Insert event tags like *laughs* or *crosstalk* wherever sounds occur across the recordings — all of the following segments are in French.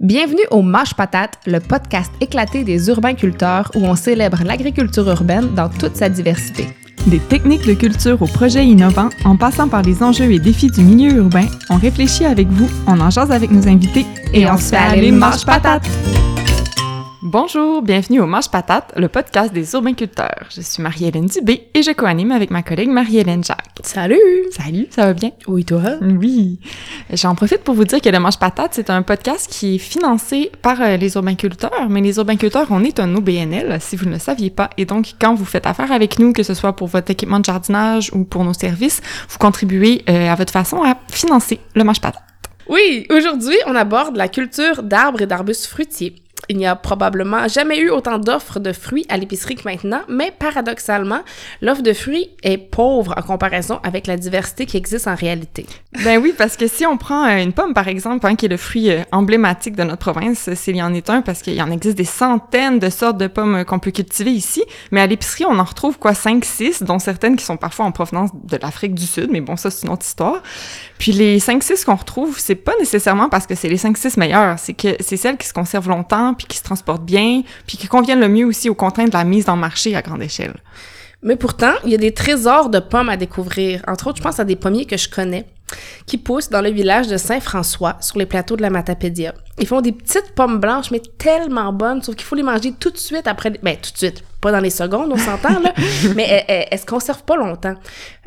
Bienvenue au Mâche Patate, le podcast éclaté des urbains-culteurs où on célèbre l'agriculture urbaine dans toute sa diversité. Des techniques de culture aux projets innovants, en passant par les enjeux et défis du milieu urbain, on réfléchit avec vous, on en jase avec nos invités et, on, se fait aller Mâche Patate! Bonjour, bienvenue au Manche Patate, le podcast des urbainculteurs. Je suis Marie-Hélène Dubé et je co-anime avec ma collègue Marie-Hélène Jacques. Salut! Salut, ça va bien? Oui, toi? Oui. J'en profite pour vous dire que le Manche Patate, c'est un podcast qui est financé par euh, les urbainculteurs, mais les urbainculteurs, on est un OBNL, si vous ne le saviez pas. Et donc, quand vous faites affaire avec nous, que ce soit pour votre équipement de jardinage ou pour nos services, vous contribuez euh, à votre façon à financer le Manche Patate. Oui, aujourd'hui, on aborde la culture d'arbres et d'arbustes fruitiers. Il n'y a probablement jamais eu autant d'offres de fruits à l'épicerie que maintenant, mais paradoxalement, l'offre de fruits est pauvre en comparaison avec la diversité qui existe en réalité. Ben oui, parce que si on prend euh, une pomme, par exemple, hein, qui est le fruit euh, emblématique de notre province, s'il y en est un, parce qu'il y en existe des centaines de sortes de pommes euh, qu'on peut cultiver ici, mais à l'épicerie, on en retrouve quoi, 5, 6, dont certaines qui sont parfois en provenance de l'Afrique du Sud, mais bon, ça, c'est une autre histoire. Puis les 5, 6 qu'on retrouve, c'est pas nécessairement parce que c'est les 5, 6 meilleures, c'est que c'est celles qui se conservent longtemps, puis qui se transportent bien, puis qui conviennent le mieux aussi aux contraintes de la mise en marché à grande échelle. Mais pourtant, il y a des trésors de pommes à découvrir. Entre autres, je pense à des pommiers que je connais qui poussent dans le village de Saint-François, sur les plateaux de la Matapédia. Ils font des petites pommes blanches, mais tellement bonnes, sauf qu'il faut les manger tout de suite après... Ben, tout de suite, pas dans les secondes, on s'entend, là, *laughs* mais elles, elles, se conservent pas longtemps.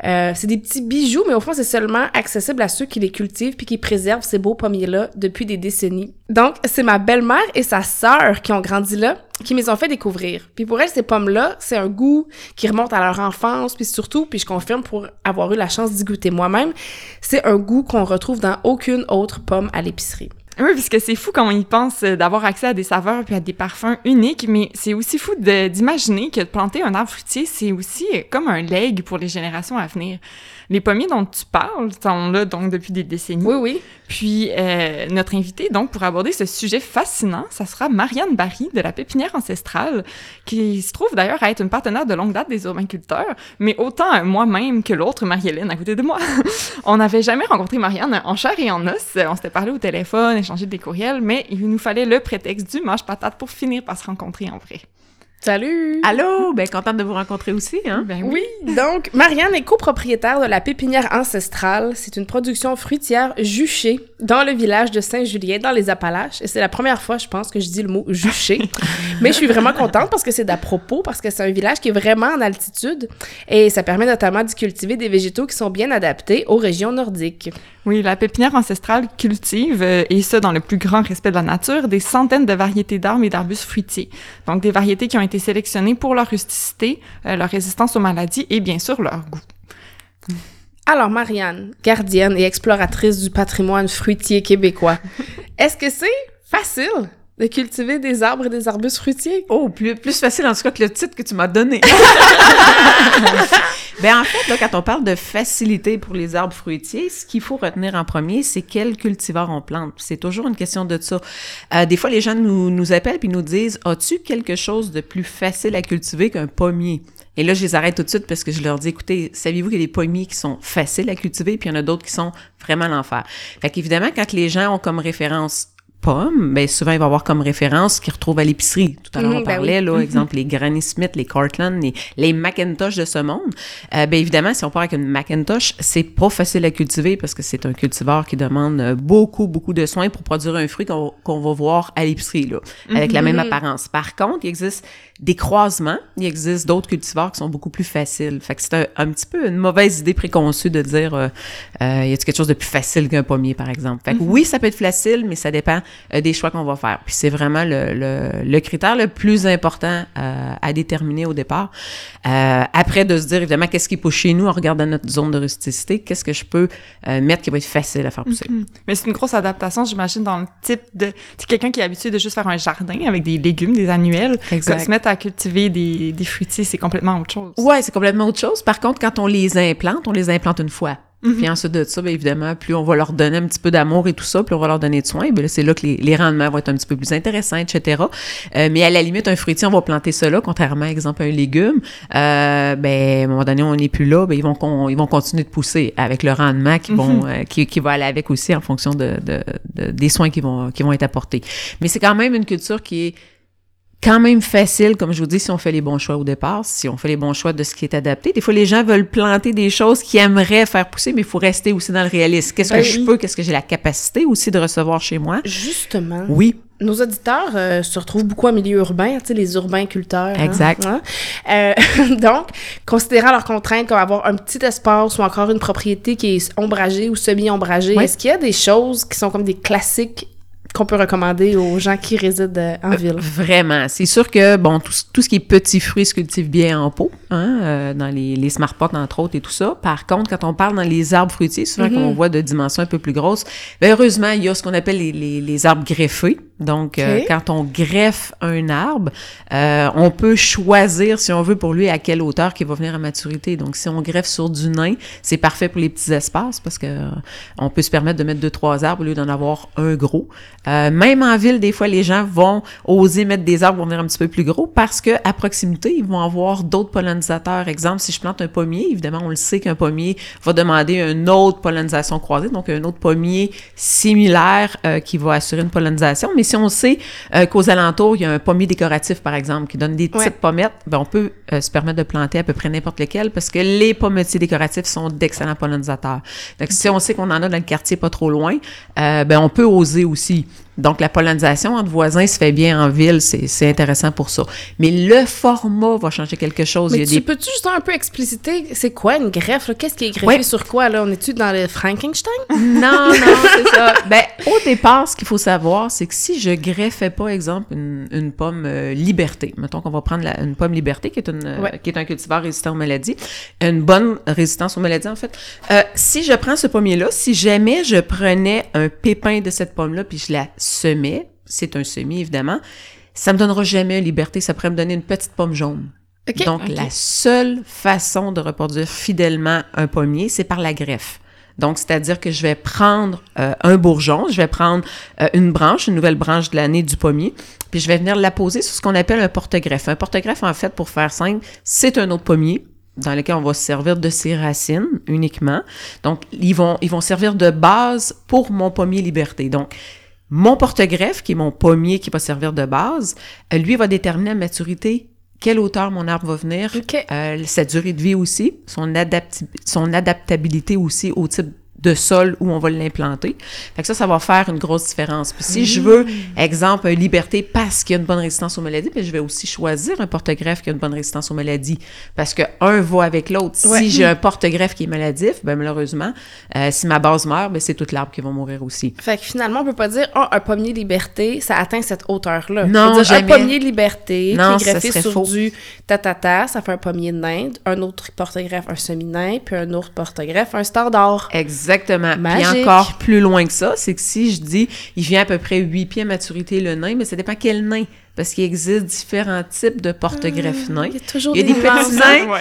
Euh, c'est des petits bijoux, mais au fond, c'est seulement accessible à ceux qui les cultivent puis qui préservent ces beaux pommiers-là depuis des décennies. Donc, c'est ma belle-mère et sa sœur qui ont grandi là, qui me les ont fait découvrir. Puis pour elles, ces pommes-là, c'est un goût qui remonte à leur enfance, puis surtout, puis je confirme pour avoir eu la chance d'y goûter moi-même, c'est un goût qu'on retrouve dans aucune autre pomme à l'épicerie. Oui, puisque c'est fou quand on y pense d'avoir accès à des saveurs puis à des parfums uniques, mais c'est aussi fou d'imaginer que de planter un arbre fruitier, c'est aussi euh, comme un leg pour les générations à venir. Les pommiers dont tu parles sont là donc depuis des décennies. Oui, oui. Puis euh, notre invité donc pour aborder ce sujet fascinant, ça sera Marianne Barry de la pépinière ancestrale, qui se trouve d'ailleurs à être une partenaire de longue date des urbainculteurs, mais autant moi-même que l'autre Marie-Hélène à côté de moi. *laughs* on n'avait jamais rencontré Marianne en chair et en os. On s'était parlé au téléphone, échangé des courriels, mais il nous fallait le prétexte du mâche patate pour finir par se rencontrer en vrai. Salut! Allô! Ben, contente de vous rencontrer aussi, hein? Ben oui. Donc, Marianne est copropriétaire de la pépinière ancestrale. C'est une production fruitière juchée dans le village de Saint-Julien, dans les Appalaches. Et c'est la première fois, je pense, que je dis le mot juché. *laughs* Mais je suis vraiment contente parce que c'est d'à propos, parce que c'est un village qui est vraiment en altitude. Et ça permet notamment d'y cultiver des végétaux qui sont bien adaptés aux régions nordiques. Oui, la pépinière ancestrale cultive, euh, et ça dans le plus grand respect de la nature, des centaines de variétés d'arbres et d'arbustes fruitiers. Donc des variétés qui ont été sélectionnées pour leur rusticité, euh, leur résistance aux maladies et bien sûr leur goût. Alors Marianne, gardienne et exploratrice du patrimoine fruitier québécois, *laughs* est-ce que c'est facile de cultiver des arbres et des arbustes fruitiers? Oh, plus, plus facile en tout cas que le titre que tu m'as donné. *laughs* ben en fait, là, quand on parle de facilité pour les arbres fruitiers, ce qu'il faut retenir en premier, c'est quel cultivar on plante. C'est toujours une question de ça. Euh, des fois, les gens nous, nous appellent puis nous disent « As-tu quelque chose de plus facile à cultiver qu'un pommier? » Et là, je les arrête tout de suite parce que je leur dis, écoutez, saviez-vous qu'il y a des pommiers qui sont faciles à cultiver, puis il y en a d'autres qui sont vraiment l'enfer? Fait qu'évidemment, quand les gens ont comme référence pommes, ben souvent il va avoir comme référence qu'ils retrouvent à l'épicerie. Tout à l'heure on ben parlait oui. là, exemple les Granny Smith, les Cortland, les, les Macintosh de ce monde. Euh, ben évidemment, si on part avec une Macintosh, c'est pas facile à cultiver parce que c'est un cultivar qui demande euh, beaucoup beaucoup de soins pour produire un fruit qu'on qu'on va voir à l'épicerie là, avec la même apparence. Par contre, il existe des croisements, il existe d'autres cultivars qui sont beaucoup plus faciles. Fait que c'est un, un, petit peu une mauvaise idée préconçue de dire euh, euh, y a quelque chose de plus facile qu'un pommier par exemple? Fait que oui, ça peut être facile, mais ça dépend euh, des choix qu'on va faire. Puis c'est vraiment le, le, le, critère le plus important euh, à déterminer au départ. Euh, après, de se dire évidemment qu'est-ce qui pousse chez nous en regardant notre zone de rusticité, qu'est-ce que je peux euh, mettre qui va être facile à faire pousser. Mm -hmm. Mais c'est une grosse adaptation, j'imagine, dans le type de... C'est quelqu'un qui est habitué de juste faire un jardin avec des légumes, des annuels. Exact. Se mettre à cultiver des, des fruitiers, c'est complètement autre chose. Ouais, c'est complètement autre chose. Par contre, quand on les implante, on les implante une fois. Puis ensuite de ça, bien évidemment, plus on va leur donner un petit peu d'amour et tout ça, plus on va leur donner de soins, bien c'est là que les, les rendements vont être un petit peu plus intéressants, etc. Euh, mais à la limite, un fruitier, on va planter là, contrairement, exemple, à un légume. Euh, ben, à un moment donné, on n'est plus là, ben, ils vont, con- ils vont continuer de pousser avec le rendement qui vont, euh, qui, qui va aller avec aussi en fonction de, de- de- des soins qui vont, qui vont être apportés. Mais c'est quand même une culture qui est quand même facile, comme je vous dis, si on fait les bons choix au départ, si on fait les bons choix de ce qui est adapté. Des fois, les gens veulent planter des choses qu'ils aimeraient faire pousser, mais il faut rester aussi dans le réalisme. Qu'est-ce Ben que je oui. peux, qu'est-ce que j'ai la capacité aussi de recevoir chez moi? Justement. Oui, Nos auditeurs euh, se retrouvent beaucoup en milieu urbain, tu sais, les urbains-culteurs. hein, Exact. hein. Euh, *laughs* donc, considérant leurs contraintes comme avoir un petit espace ou encore une propriété qui est ombragée ou semi-ombragée, Oui. est-ce qu'il y a des choses qui sont comme des classiques qu'on peut recommander aux gens qui résident euh, en ville? Vraiment. C'est sûr que, bon, tout, ce- tout ce qui est petits fruits se cultive bien en pot, hein, euh, dans les, les smart pots, entre autres, et tout ça. Par contre, quand on parle dans les arbres fruitiers, souvent Mhm. qu'on voit de dimensions un peu plus grosses, ben, heureusement, il y a ce qu'on appelle les, les, les arbres greffés. Donc, euh, quand on greffe un arbre, euh, on peut choisir, si on veut, pour lui, à quelle hauteur qu'il va venir à maturité. Donc, si on greffe sur du nain, c'est parfait pour les petits espaces parce que euh, on peut se permettre de mettre deux, trois arbres au lieu d'en avoir un gros. Euh, même en ville, des fois, les gens vont oser mettre des arbres vont venir un petit peu plus gros parce que à proximité, ils vont avoir d'autres pollinisateurs. Exemple, si je plante un pommier, évidemment, on le sait qu'un pommier va demander une autre pollinisation croisée, donc un autre pommier similaire euh, qui va assurer une pollinisation. Mais si on sait euh, qu'aux alentours, il y a un pommier décoratif, par exemple, qui donne des petites Ouais. pommettes, ben, on peut euh, se permettre de planter à peu près n'importe lequel parce que les pommetiers décoratifs sont d'excellents pollinisateurs. Donc, si on sait qu'on en a dans le quartier pas trop loin, euh, ben, on peut oser aussi. Donc, la pollinisation entre voisins se fait bien en ville, c'est intéressant pour ça. Mais le format va changer quelque chose. Mais il y a tu des peux-tu juste un peu expliciter c'est quoi une greffe? Qu'est-ce qui est greffé Ouais. sur quoi? là? On est-tu dans le Frankenstein? *laughs* Non, non, c'est ça. Ben, au départ, ce qu'il faut savoir, c'est que si je greffais pas, exemple, une, une pomme euh, liberté, mettons qu'on va prendre la- une pomme liberté, qui est, une, euh, qui est un cultivar résistant aux maladies, une bonne résistance aux maladies, en fait. Euh, si je prends ce pommier-là, si jamais je prenais un pépin de cette pomme-là, puis je la semais, c'est un semis, évidemment, ça me donnera jamais liberté, ça pourrait me donner une petite pomme jaune. Donc, la seule façon de reproduire fidèlement un pommier, c'est par la greffe. Donc, c'est-à-dire que je vais prendre euh, un bourgeon, je vais prendre euh, une branche, une nouvelle branche de l'année du pommier, puis je vais venir la poser sur ce qu'on appelle un porte-greffe. Un porte-greffe, en fait, pour faire simple, c'est un autre pommier dans lequel on va se servir de ses racines uniquement. Donc, ils vont, ils vont servir de base pour mon pommier liberté. Donc, mon porte-greffe, qui est mon pommier qui va servir de base, euh, lui va déterminer à maturité quelle hauteur mon arbre va venir, euh, sa durée de vie aussi, son, adapti- son adaptabilité aussi au type de sol où on va l'implanter. Fait que ça, ça va faire une grosse différence. Puis si je veux, exemple, un liberté parce qu'il y a une bonne résistance aux maladies, puis je vais aussi choisir un porte-greffe qui a une bonne résistance aux maladies. Parce que un va avec l'autre. Ouais. Si j'ai un porte-greffe qui est maladif, ben malheureusement, euh, si ma base meurt, ben c'est toute l'arbre qui va mourir aussi. Fait que finalement, on peut pas dire, oh, un pommier liberté, ça atteint cette hauteur-là. Non, dire. Un pommier liberté Non, qui est greffé sur faux. du tatata, ça fait un pommier de Inde, un autre porte-greffe, un semi-nain, puis un autre porte-greffe, un standard. Exactement. Magique. Puis encore plus loin que ça, c'est que si je dis, il vient à peu près 8 pieds à maturité le nain, mais ça dépend quel nain. Parce qu'il existe différents types de porte-greffes nains. Il y a toujours Il y a des petits nains,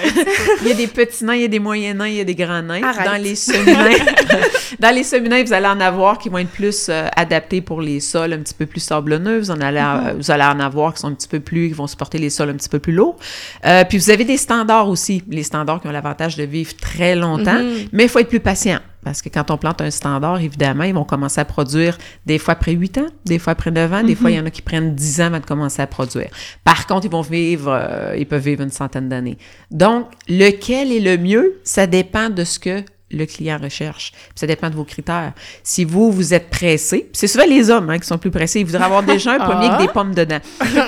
il y a des petits nains, il y a des moyens nains, il y a des grands nains. Arrête. Dans les semi-nains, *laughs* dans les semi-nains, vous allez en avoir qui vont être plus euh, adaptés pour les sols un petit peu plus sablonneux. Vous en allez, Mm-hmm. vous allez en avoir qui sont un petit peu plus, qui vont supporter les sols un petit peu plus lourds. Euh, puis vous avez des standards aussi, les standards qui ont l'avantage de vivre très longtemps, Mm-hmm. mais il faut être plus patient. Parce que quand on plante un standard, évidemment, ils vont commencer à produire des fois après 8 ans, des fois après 9 ans, des fois, il y en a qui prennent 10 ans avant de commencer à produire. Par contre, ils vont vivre, euh, ils peuvent vivre une centaine d'années. Donc, lequel est le mieux? Ça dépend de ce que le client recherche. Puis ça dépend de vos critères. Si vous, vous êtes pressé, c'est souvent les hommes hein, qui sont plus pressés, ils voudraient avoir déjà un *laughs* pommier avec des pommes dedans.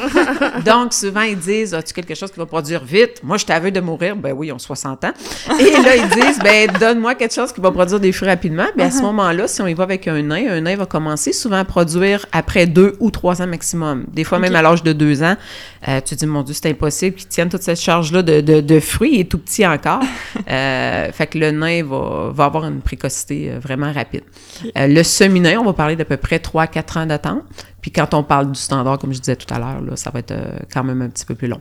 *laughs* Donc, souvent, ils disent, as-tu quelque chose qui va produire vite? Moi, je t'avais de mourir. Ben oui, ils ont 60 ans. Et là, ils disent, ben, donne-moi quelque chose qui va produire des fruits rapidement. Ben, à ce moment-là, si on y va avec un nain, un nain va commencer souvent à produire après deux ou trois ans maximum. Des fois, même à l'âge de deux ans, euh, tu te dis, mon Dieu, c'est impossible qu'ils tiennent toute cette charge-là de, de, de fruits. Il est tout petit encore. *laughs* Euh, fait que le nain va, va, va avoir une précocité euh, vraiment rapide. Euh, le seminaire, on va parler d'à peu près 3-4 ans d'attente. Puis quand on parle du standard, comme je disais tout à l'heure, ça va être euh, quand même un petit peu plus long.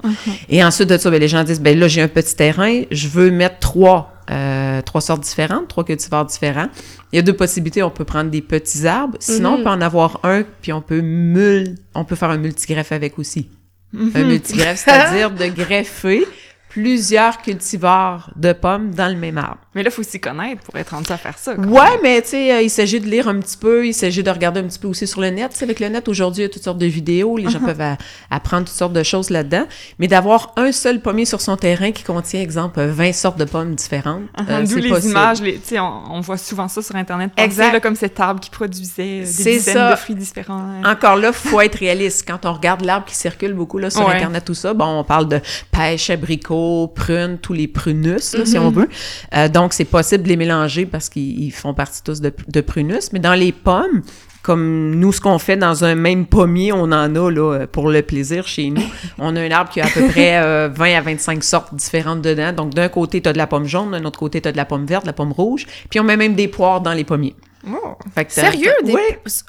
Et ensuite de ça, ben, les gens disent, ben là, j'ai un petit terrain, je veux mettre trois, euh, trois sortes différentes, trois cultivars différents. Il y a deux possibilités. On peut prendre des petits arbres. Sinon, on peut en avoir un, puis on peut mul on peut faire un multigreffe avec aussi. Un multigreffe, c'est-à-dire de *laughs* greffer plusieurs cultivars de pommes dans le même arbre. Mais là, il faut s'y connaître pour être rendu à faire ça. Ouais, mais tu sais, euh, il s'agit de lire un petit peu, il s'agit de regarder un petit peu aussi sur le net. Tu sais, avec le net, aujourd'hui, il y a toutes sortes de vidéos, les gens peuvent a- apprendre toutes sortes de choses là-dedans. Mais d'avoir un seul pommier sur son terrain qui contient, exemple, 20 sortes de pommes différentes, euh, D'où les possible. images, les, on, on voit souvent ça sur Internet. Penser, Exact. là, comme cet arbre qui produisait euh, des dizaines ça. de fruits différents. Encore là, faut être réaliste. Quand on regarde l'arbre qui circule beaucoup là, sur Ouais. Internet, tout ça, bon, on parle de pêche, abricot, prune, tous les prunus, là, si on veut. Euh, donc, c'est possible de les mélanger parce qu'ils ils font partie tous de, prunus. Mais dans les pommes, comme nous, ce qu'on fait dans un même pommier, on en a là, pour le plaisir chez nous. On a un arbre qui a à peu près euh, 20 à 25 sortes différentes dedans. Donc, d'un côté, tu as de la pomme jaune, d'un autre côté, tu as de la pomme verte, de la pomme rouge. Puis, on met même des poires dans les pommiers. Oh. Fait que t'as- Sérieux? Des... Oui,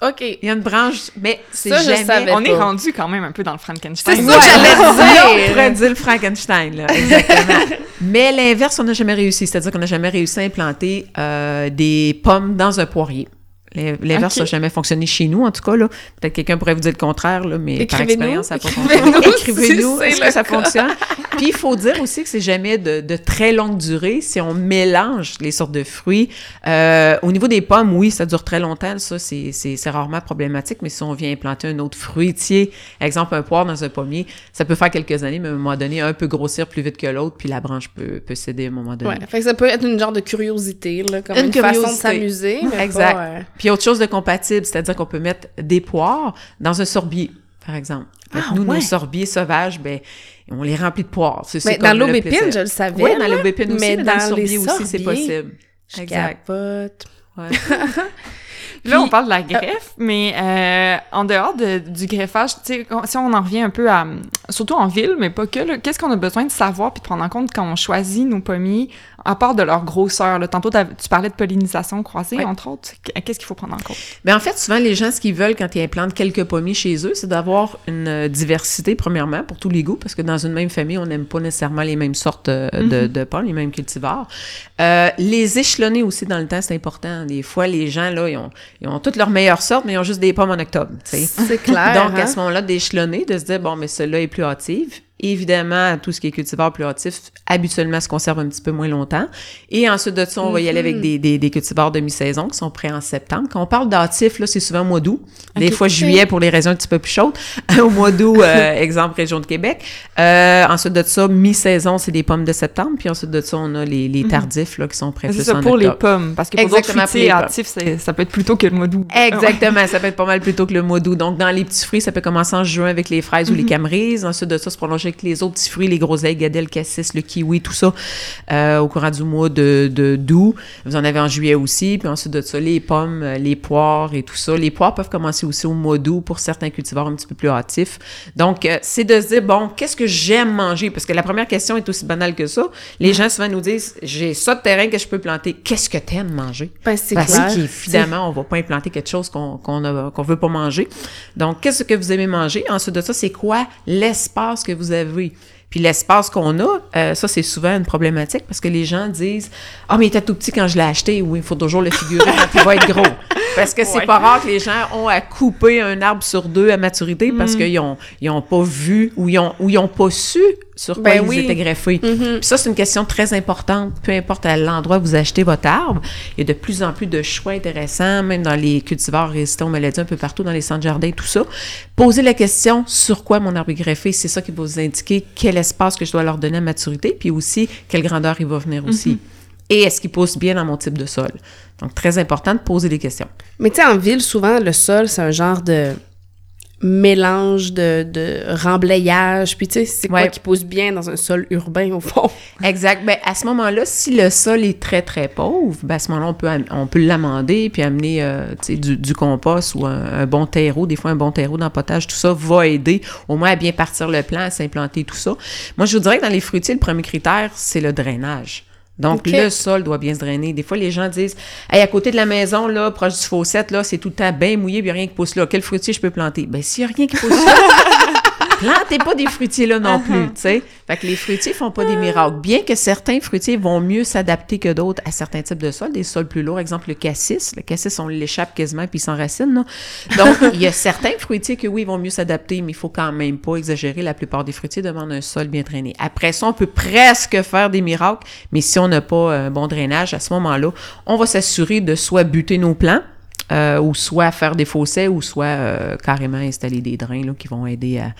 OK. il y a une branche, mais c'est Ça, je jamais... savais On est rendu quand même un peu dans le Frankenstein. C'est Ouais, ça que j'allais dire. on pourrait dire le Frankenstein, là, exactement. *laughs* Mais l'inverse, on n'a jamais réussi. C'est-à-dire qu'on n'a jamais réussi à implanter euh, des pommes dans un poirier. L'in- L'inverse Ok. n'a jamais fonctionné chez nous, en tout cas. là. Peut-être quelqu'un pourrait vous dire le contraire, là, mais par expérience, ça n'a pas fonctionné. si Écrivez-nous, *laughs* *laughs* c'est est-ce que ça cas. fonctionne? *laughs* Puis, il faut dire aussi que c'est jamais de, de très longue durée si on mélange les sortes de fruits. Euh, au niveau des pommes, oui, ça dure très longtemps. Ça, c'est rarement problématique. Mais si on vient implanter un autre fruitier, exemple un poire dans un pommier, ça peut faire quelques années, mais à un moment donné, un peut grossir plus vite que l'autre, puis la branche peut, peut céder à un moment donné. Ouais, fait que ça peut être une genre de curiosité, là, comme Une une, façon de s'amuser. Exact. pas, euh, Puis autre chose de compatible, c'est-à-dire qu'on peut mettre des poires dans un sorbier, par exemple. Ah, nous, ouais. nos sorbiers sauvages, ben, on les remplit de poires. C'est Mais dans comme le l'aubépine, je le savais. Oui, dans l'aubépine aussi, mais mais, dans, le dans sorbier aussi, c'est possible. Je Exact. capote. Ouais. *laughs* Là, on Puis- parle de la greffe, mais euh, en dehors de- du greffage, si on en revient un peu à, surtout en ville, mais pas que, qu'est-ce qu'on a besoin de savoir puis de prendre en compte quand on choisit nos pommiers, à part de leur grosseur? Là. Tantôt, tu parlais de pollinisation croisée, entre autres. Qu'est-ce qu'il faut prendre en compte? Mais en fait, souvent, les gens, ce qu'ils veulent quand ils implantent quelques pommiers chez eux, c'est d'avoir une euh, diversité, premièrement, pour tous les goûts, parce que dans une même famille, on n'aime pas nécessairement les mêmes sortes euh, de, de pommes, les mêmes cultivars. Euh, les échelonner aussi dans le temps, c'est important. Des fois, les gens, là, ils ont, ils ont toutes leurs meilleures sortes, mais ils ont juste des pommes en octobre. C'est clair. Donc, hein? à ce moment-là, d'échelonner, de se dire, bon, mais celle-là est plus hâtive. Évidemment, tout ce qui est cultivar plus hâtif, habituellement, se conserve un petit peu moins longtemps. Et ensuite de ça, on va y aller avec des, des, des cultivars de mi-saison qui sont prêts en septembre. Quand on parle d'hâtif, là, c'est souvent au mois d'août. Des fois, juillet pour les régions un petit peu plus chaudes. *laughs* au mois d'août, euh, *laughs* exemple, région de Québec. Euh, ensuite de ça, mi-saison, c'est des pommes de septembre. Puis ensuite de ça, on a les, les tardifs, là, qui sont prêts plus ça en pour les pommes, parce que pour Exactement, pour ça peut être plutôt que le mois d'août. Exactement, *laughs* ça peut être pas mal plus tôt que le mois d'août. Donc, dans les petits fruits, ça peut commencer en juin avec les fraises ou les camerises. Ensuite de ça, se prolonger avec les autres petits fruits, les groseilles, gadelles, cassis, le kiwi, tout ça, euh, au courant du mois de de- d'août. Vous en avez en juillet aussi. Puis ensuite de ça, les pommes, euh, les poires et tout ça. Les poires peuvent commencer aussi au mois d'août pour certains cultivars un petit peu plus hâtifs. Donc, euh, c'est de se dire, bon, qu'est-ce que j'aime manger? Parce que la première question est aussi banale que ça. Les gens souvent nous disent, j'ai ça de terrain que je peux planter. Qu'est-ce que t'aimes manger? Ben, c'est Parce clair. qu'évidemment, on va pas implanter quelque chose qu'on qu'on a- qu'on veut pas manger. Donc, qu'est-ce que vous aimez manger? Ensuite de ça, c'est quoi l'espace que vous avez? Puis l'espace qu'on a, euh, ça, c'est souvent une problématique parce que les gens disent « Ah, mais il était tout petit quand je l'ai acheté. » Oui, il faut toujours le figurer quand il va être gros. *laughs* Parce que c'est Ouais. pas rare que les gens ont à couper un arbre sur deux à maturité Mm. parce qu'ils ont, ils ont pas vu ou ils ont, ou ils ont pas su sur quoi Ben ils oui. étaient greffés. Mhm. Puis ça, c'est une question très importante. Peu importe à l'endroit où vous achetez votre arbre, il y a de plus en plus de choix intéressants, même dans les cultivars résistants aux maladies, un peu partout dans les centres jardins, tout ça. Posez la question sur quoi mon arbre est greffé? C'est ça qui va vous indiquer quel espace que je dois leur donner à maturité, puis aussi quelle grandeur il va venir aussi. Et est-ce qu'il pousse bien dans mon type de sol? Donc, très important de poser des questions. Mais tu sais, en ville, souvent, le sol, c'est un genre de mélange de, de remblayage. Puis tu sais, c'est quoi qui pousse bien dans un sol urbain, au fond? *laughs* Exact. Ben, à ce moment-là, si le sol est très, très pauvre, ben, à ce moment-là, on peut, am- on peut l'amender puis amener euh, du, du compost ou un, un bon terreau. Des fois, un bon terreau d'empotage, tout ça va aider au moins à bien partir le plan, à s'implanter, tout ça. Moi, je vous dirais que dans les fruitiers, le premier critère, c'est le drainage. Donc, le sol doit bien se drainer. Des fois, les gens disent, hey, à côté de la maison, là, proche du fossette, là, c'est tout le temps bien mouillé, puis rien qui pousse là. Quel fruitier je peux planter? Ben, s'il n'y a rien qui pousse là, *laughs* plantez pas des fruitiers là non *laughs* plus, tu sais. Fait que les fruitiers font pas des miracles. Bien que certains fruitiers vont mieux s'adapter que d'autres à certains types de sols, des sols plus lourds, exemple le cassis. Le cassis, on l'échappe quasiment puis il s'enracine, là. Donc, il y a certains fruitiers que oui, ils vont mieux s'adapter, mais il faut quand même pas exagérer. La plupart des fruitiers demandent un sol bien drainé. Après ça, on peut presque faire des miracles, mais si on n'a pas un bon drainage, à ce moment-là, on va s'assurer de soit buter nos plants, euh, ou soit faire des fossés, ou soit euh, carrément installer des drains là, qui vont aider à,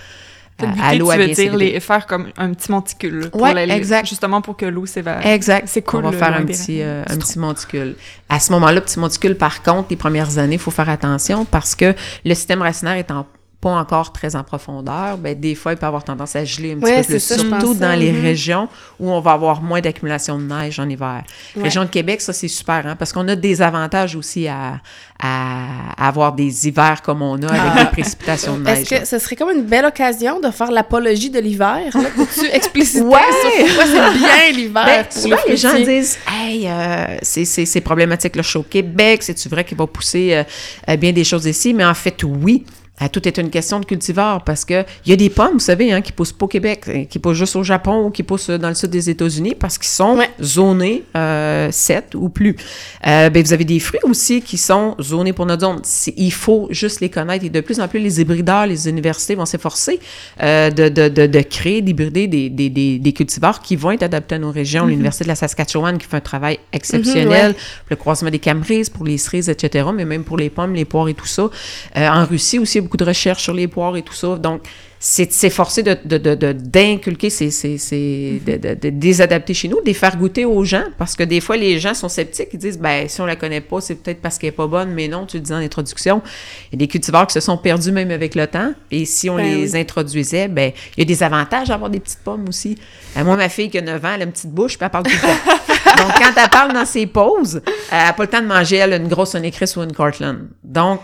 à, à l'eau à bien dire les, faire comme un petit monticule là, pour Ouais, la- exact. justement pour que l'eau s'évade. Exact. C'est cool, On va le faire un petit, euh, un petit monticule. À ce moment-là, petit monticule, par contre, les premières années, il faut faire attention parce que le système racinaire étant pas encore très en profondeur, ben, des fois, il peut avoir tendance à geler un petit Ouais, peu plus. ça, surtout dans les mhm. régions où on va avoir moins d'accumulation de neige en hiver. Ouais. Région de Québec, ça, c'est super, hein, parce qu'on a des avantages aussi à, à, avoir des hivers comme on a avec des précipitations de neige. Est-ce que ce serait comme une belle occasion de faire l'apologie de l'hiver? Peux-tu *laughs* expliciter Ouais! sur c'est bien *laughs* l'hiver Ben, pour souvent, le les gens disent Hey, euh, c'est- problématique le chaud au Québec, c'est-tu vrai qu'il va pousser euh, euh, bien des choses ici? Mais en fait, oui. Euh, tout est une question de cultivar parce que il y a des pommes, vous savez, hein, qui poussent pas au Québec, euh, qui poussent juste au Japon ou qui poussent euh, dans le sud des États-Unis parce qu'ils sont Ouais. zonés euh, 7 ou plus. Euh, ben, vous avez des fruits aussi qui sont zonés pour notre zone. Il faut juste les connaître et de plus en plus, les hybrideurs, les universités vont s'efforcer euh, de, de, de, de créer, d'hybrider des, des, des, des cultivars qui vont être adaptés à nos régions. L'Université de la Saskatchewan qui fait un travail exceptionnel, ouais. le croisement des camerises pour les cerises, etc., mais même pour les pommes, les poires et tout ça. Euh, en Russie aussi, beaucoup de recherches sur les poires et tout ça. Donc, c'est de s'efforcer d'inculquer de, de, de les adapter chez nous, de les faire goûter aux gens, parce que des fois, les gens sont sceptiques, ils disent, ben, si on la connaît pas, c'est peut-être parce qu'elle est pas bonne, mais non, tu le dis en introduction, il y a des cultivars qui se sont perdus même avec le temps, et si on Ben les oui. introduisait, ben, il y a des avantages d'avoir des petites pommes aussi. Euh, moi, ma fille qui a 9 ans, elle a une petite bouche, puis elle parle tout le temps. *laughs* Donc, quand elle parle dans ses pauses, elle n'a pas le temps de manger, elle, une grosse Honeycrisp ou une Cortland. Donc,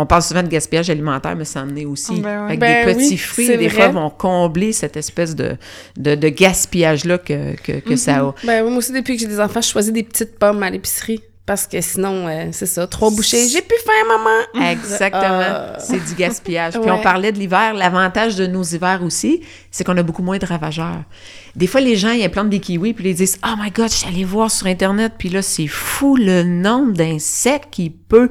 on parle souvent de gaspillage alimentaire, mais ça en est aussi. Ben que Ben des petits oui, fruits, des vrai. fois, vont combler cette espèce de, de, de gaspillage-là que, que, que ça a. Ben, moi aussi, depuis que j'ai des enfants, je choisis des petites pommes à l'épicerie. Parce que sinon, euh, c'est ça, trois bouchées, j'ai plus faim, maman! *laughs* Exactement. Ah. C'est du gaspillage. Puis Ouais. on parlait de l'hiver. L'avantage de nos hivers aussi, c'est qu'on a beaucoup moins de ravageurs. Des fois, les gens, ils plantent des kiwis, puis ils disent Oh my God, je suis allée voir sur Internet, puis là, c'est fou le nombre d'insectes qui peut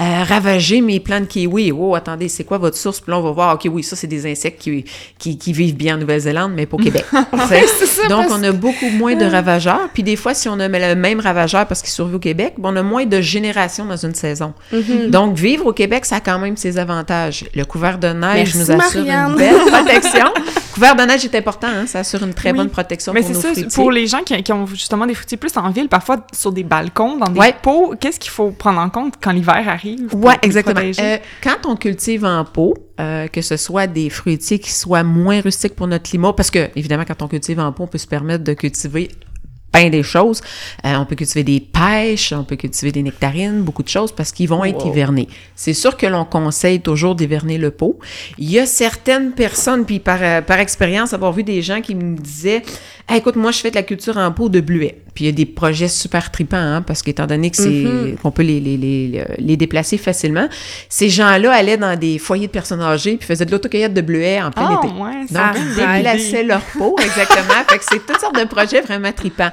euh, ravager mes plants de kiwis. Oh, attendez, c'est quoi votre source? Puis là, on va voir, OK, oui, ça, c'est des insectes qui, qui, qui vivent bien en Nouvelle-Zélande, mais pas *laughs* au Québec. Ça, Donc, parce- on a beaucoup moins de ravageurs. Puis des fois, si on a le même ravageur parce qu'il survit au Québec, ben, on a moins de générations dans une saison. Mm-hmm. Donc, vivre au Québec, ça a quand même ses avantages. Le couvert de neige Merci, nous assure Marianne. une belle *laughs* protection. Le couvert de neige est important, hein, ça assure une très Oui. bonne protection Mais pour c'est nos ça, fruitiers. pour les gens qui, qui ont justement des fruitiers plus en ville, parfois sur des balcons, dans des Ouais. pots, qu'est-ce qu'il faut prendre en compte quand l'hiver arrive? les exactement. Euh, quand on cultive en pot, euh, que ce soit des fruitiers qui soient moins rustiques pour notre climat, parce que évidemment, quand on cultive en pot, on peut se permettre de cultiver plein des choses. Euh, on peut cultiver des pêches, on peut cultiver des nectarines, beaucoup de choses parce qu'ils vont être hivernés. C'est sûr que l'on conseille toujours d'hiverner le pot. Il y a certaines personnes, puis par, euh, par expérience, avoir vu des gens qui me disaient Hey, écoute, moi, je fais de la culture en pot de bleuets. Puis il y a des projets super tripants, hein, parce qu'étant donné que c'est Mhm. qu'on peut les, les, les, les déplacer facilement, ces gens-là allaient dans des foyers de personnes âgées puis faisaient de l'autocueillette de bleuets en plein Ah, été. ouais, Donc, ils déplaçaient leur peau, exactement. *laughs* fait que c'est toutes sortes de projets vraiment tripants.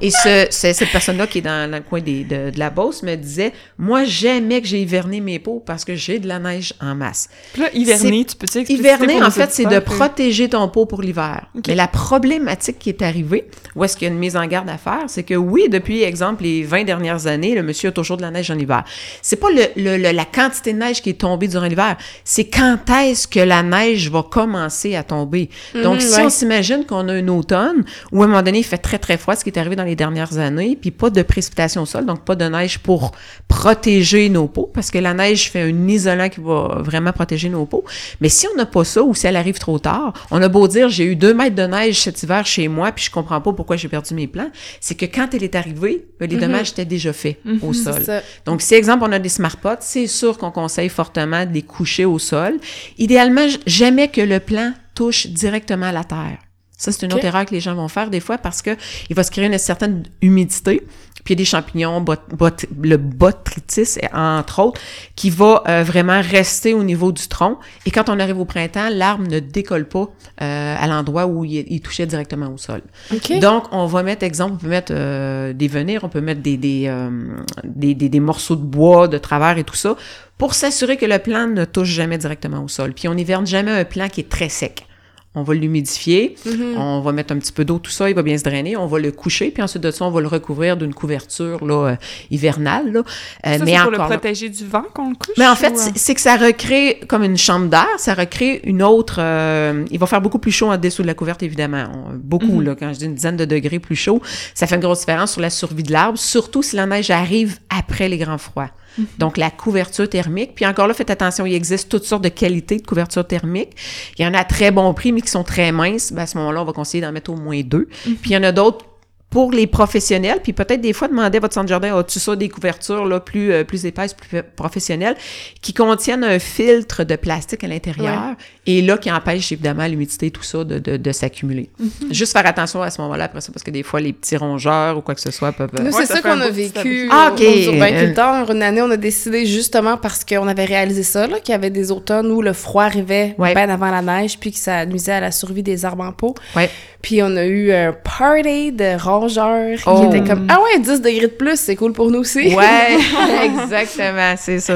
Et ce, ce- cette personne-là qui est dans, dans le coin des, de, de la Beauce me disait, moi, j'aimais que j'ai hiverné mes peaux parce que j'ai de la neige en masse. Puis là, hiverner, tu peux-tu expliquer Hiverner, en fait, c'est de protéger ton pot pour l'hiver. Mais la problématique qui est arrivée, où est-ce qu'il y a une mise en garde à faire, c'est que oui, depuis, exemple, les 20 dernières années, le monsieur a toujours de la neige en hiver. C'est pas le, le- le- la quantité de neige qui est tombée durant l'hiver, c'est quand est-ce que la neige va commencer à tomber. Donc, Mhm, si ouais. on s'imagine qu'on a un automne où, à un moment donné, il fait très, très froid, ce qui est arrivé dans les dernières années, puis pas de précipitation au sol, donc pas de neige pour protéger nos peaux, parce que la neige fait un isolant qui va vraiment protéger nos peaux. Mais si on n'a pas ça, ou si elle arrive trop tard, on a beau dire, j'ai eu deux mètres de neige cet hiver chez moi, puis je comprends pas pourquoi j'ai perdu mes plants, c'est que quand elle est arrivée, ben, les dommages étaient déjà faits au sol. Donc, si, exemple, on a des smart pots, c'est sûr qu'on conseille fortement de les coucher au sol. Idéalement, jamais que le plant touche directement à la terre. Ça, c'est une autre erreur que les gens vont faire des fois parce que il va se créer une certaine humidité. Puis il y a des champignons, bot, bot- le botrytis, entre autres, qui va euh, vraiment rester au niveau du tronc. Et quand on arrive au printemps, l'arbre ne décolle pas euh, à l'endroit où il, il touchait directement au sol. OK. Donc, on va mettre, exemple, on peut mettre euh, des venires, on peut mettre des, des, des, des, des morceaux de bois de travers et tout ça pour s'assurer que le plant ne touche jamais directement au sol. Puis on hiverne jamais un plant qui est très sec. On va l'humidifier, Mhm. on va mettre un petit peu d'eau, tout ça, il va bien se drainer, on va le coucher, puis ensuite de ça, on va le recouvrir d'une couverture là, euh, hivernale. Là. Euh, Ça, mais c'est pour le là- protéger du vent qu'on le couche? mais en fait, ou, euh? c'est- que ça recrée comme une chambre d'air, ça recrée une autre. euh, il va faire beaucoup plus chaud en dessous de la couverte, évidemment. On- beaucoup, Mhm. là, quand je dis une dizaine de degrés plus chaud, ça fait une grosse différence sur la survie de l'arbre, surtout si la neige arrive après les grands froids. Mhm. Donc, la couverture thermique. Puis encore là, faites attention, il existe toutes sortes de qualités de couverture thermique. Il y en a à très bon prix, mais qui sont très minces. Ben, à ce moment-là, on va conseiller d'en mettre au moins deux. Mhm. Puis il y en a d'autres pour les professionnels, puis peut-être des fois demander à votre centre jardin, as-tu ça des couvertures là, plus, euh, plus épaisses, plus professionnelles, qui contiennent un filtre de plastique à l'intérieur, et là, qui empêche évidemment l'humidité, tout ça, de, de, de s'accumuler. Mhm. Juste faire attention à ce moment-là, après ça, parce que des fois, les petits rongeurs ou quoi que ce soit peuvent... Nous, Ouais, c'est ça qu'on a vécu Ah, au- ok. aux urbainculteurs. Euh, Une année, on a décidé justement parce qu'on avait réalisé ça, là, qu'il y avait des automnes où le froid arrivait Ouais. bien avant la neige, puis que ça nuisait à la survie des arbres en pot. Ouais. Puis on a eu un party de rongeurs Oh. qui était comme Ah ouais, 10 degrés de plus, c'est cool pour nous aussi. Ouais, *laughs* exactement, c'est ça.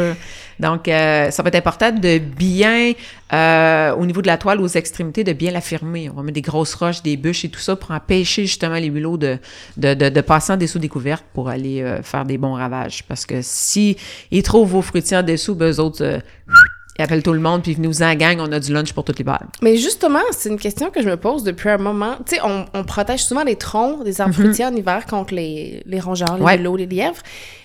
Donc, euh, ça va être important de bien, euh, au niveau de la toile, aux extrémités, de bien la fermer. On va mettre des grosses roches, des bûches et tout ça pour empêcher justement les mulots de, de, de, de passer en dessous des couvertes pour aller euh, faire des bons ravages. Parce que si ils trouvent vos fruitiers en dessous, ben, eux autres, ils appellent tout le monde, puis venez vous en gang, on a du lunch pour tout l'hiver. Mais justement, c'est une question que je me pose depuis un moment. Tu sais, on, on protège souvent les troncs des arbres fruitiers en hiver contre les, les rongeurs, les Mhm. Ouais. vélos, les lièvres.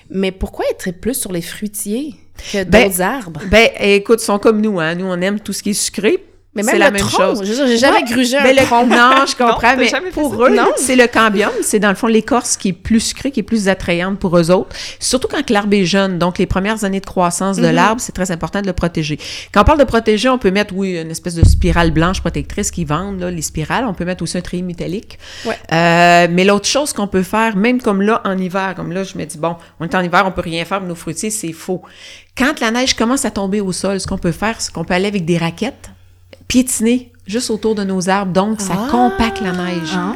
Mais pourquoi être plus sur les fruitiers que Ben, d'autres arbres? Ben, écoute, ils sont comme nous, hein. Nous, on aime tout ce qui est sucré. Mais c'est la le même tronc, chose. j'ai jamais grugé un Mais le- tronc. Non, je comprends, mais pour eux, c'est le cambium. C'est dans le fond l'écorce qui est plus sucrée, qui est plus attrayante pour eux autres. Surtout quand l'arbre est jeune. Donc, les premières années de croissance de Mhm. l'arbre, c'est très important de le protéger. Quand on parle de protéger, on peut mettre, oui, une espèce de spirale blanche protectrice qui vendent, là, les spirales. On peut mettre aussi un treillis métallique. Ouais. Euh, mais l'autre chose qu'on peut faire, même comme là, en hiver, comme là, je me dis, bon, on est en hiver, on peut rien faire pour nos fruitiers, c'est faux. Quand la neige commence à tomber au sol, ce qu'on peut faire, c'est qu'on peut aller avec des raquettes, piétiner juste autour de nos arbres, donc ça Ah. compacte la neige. Ah.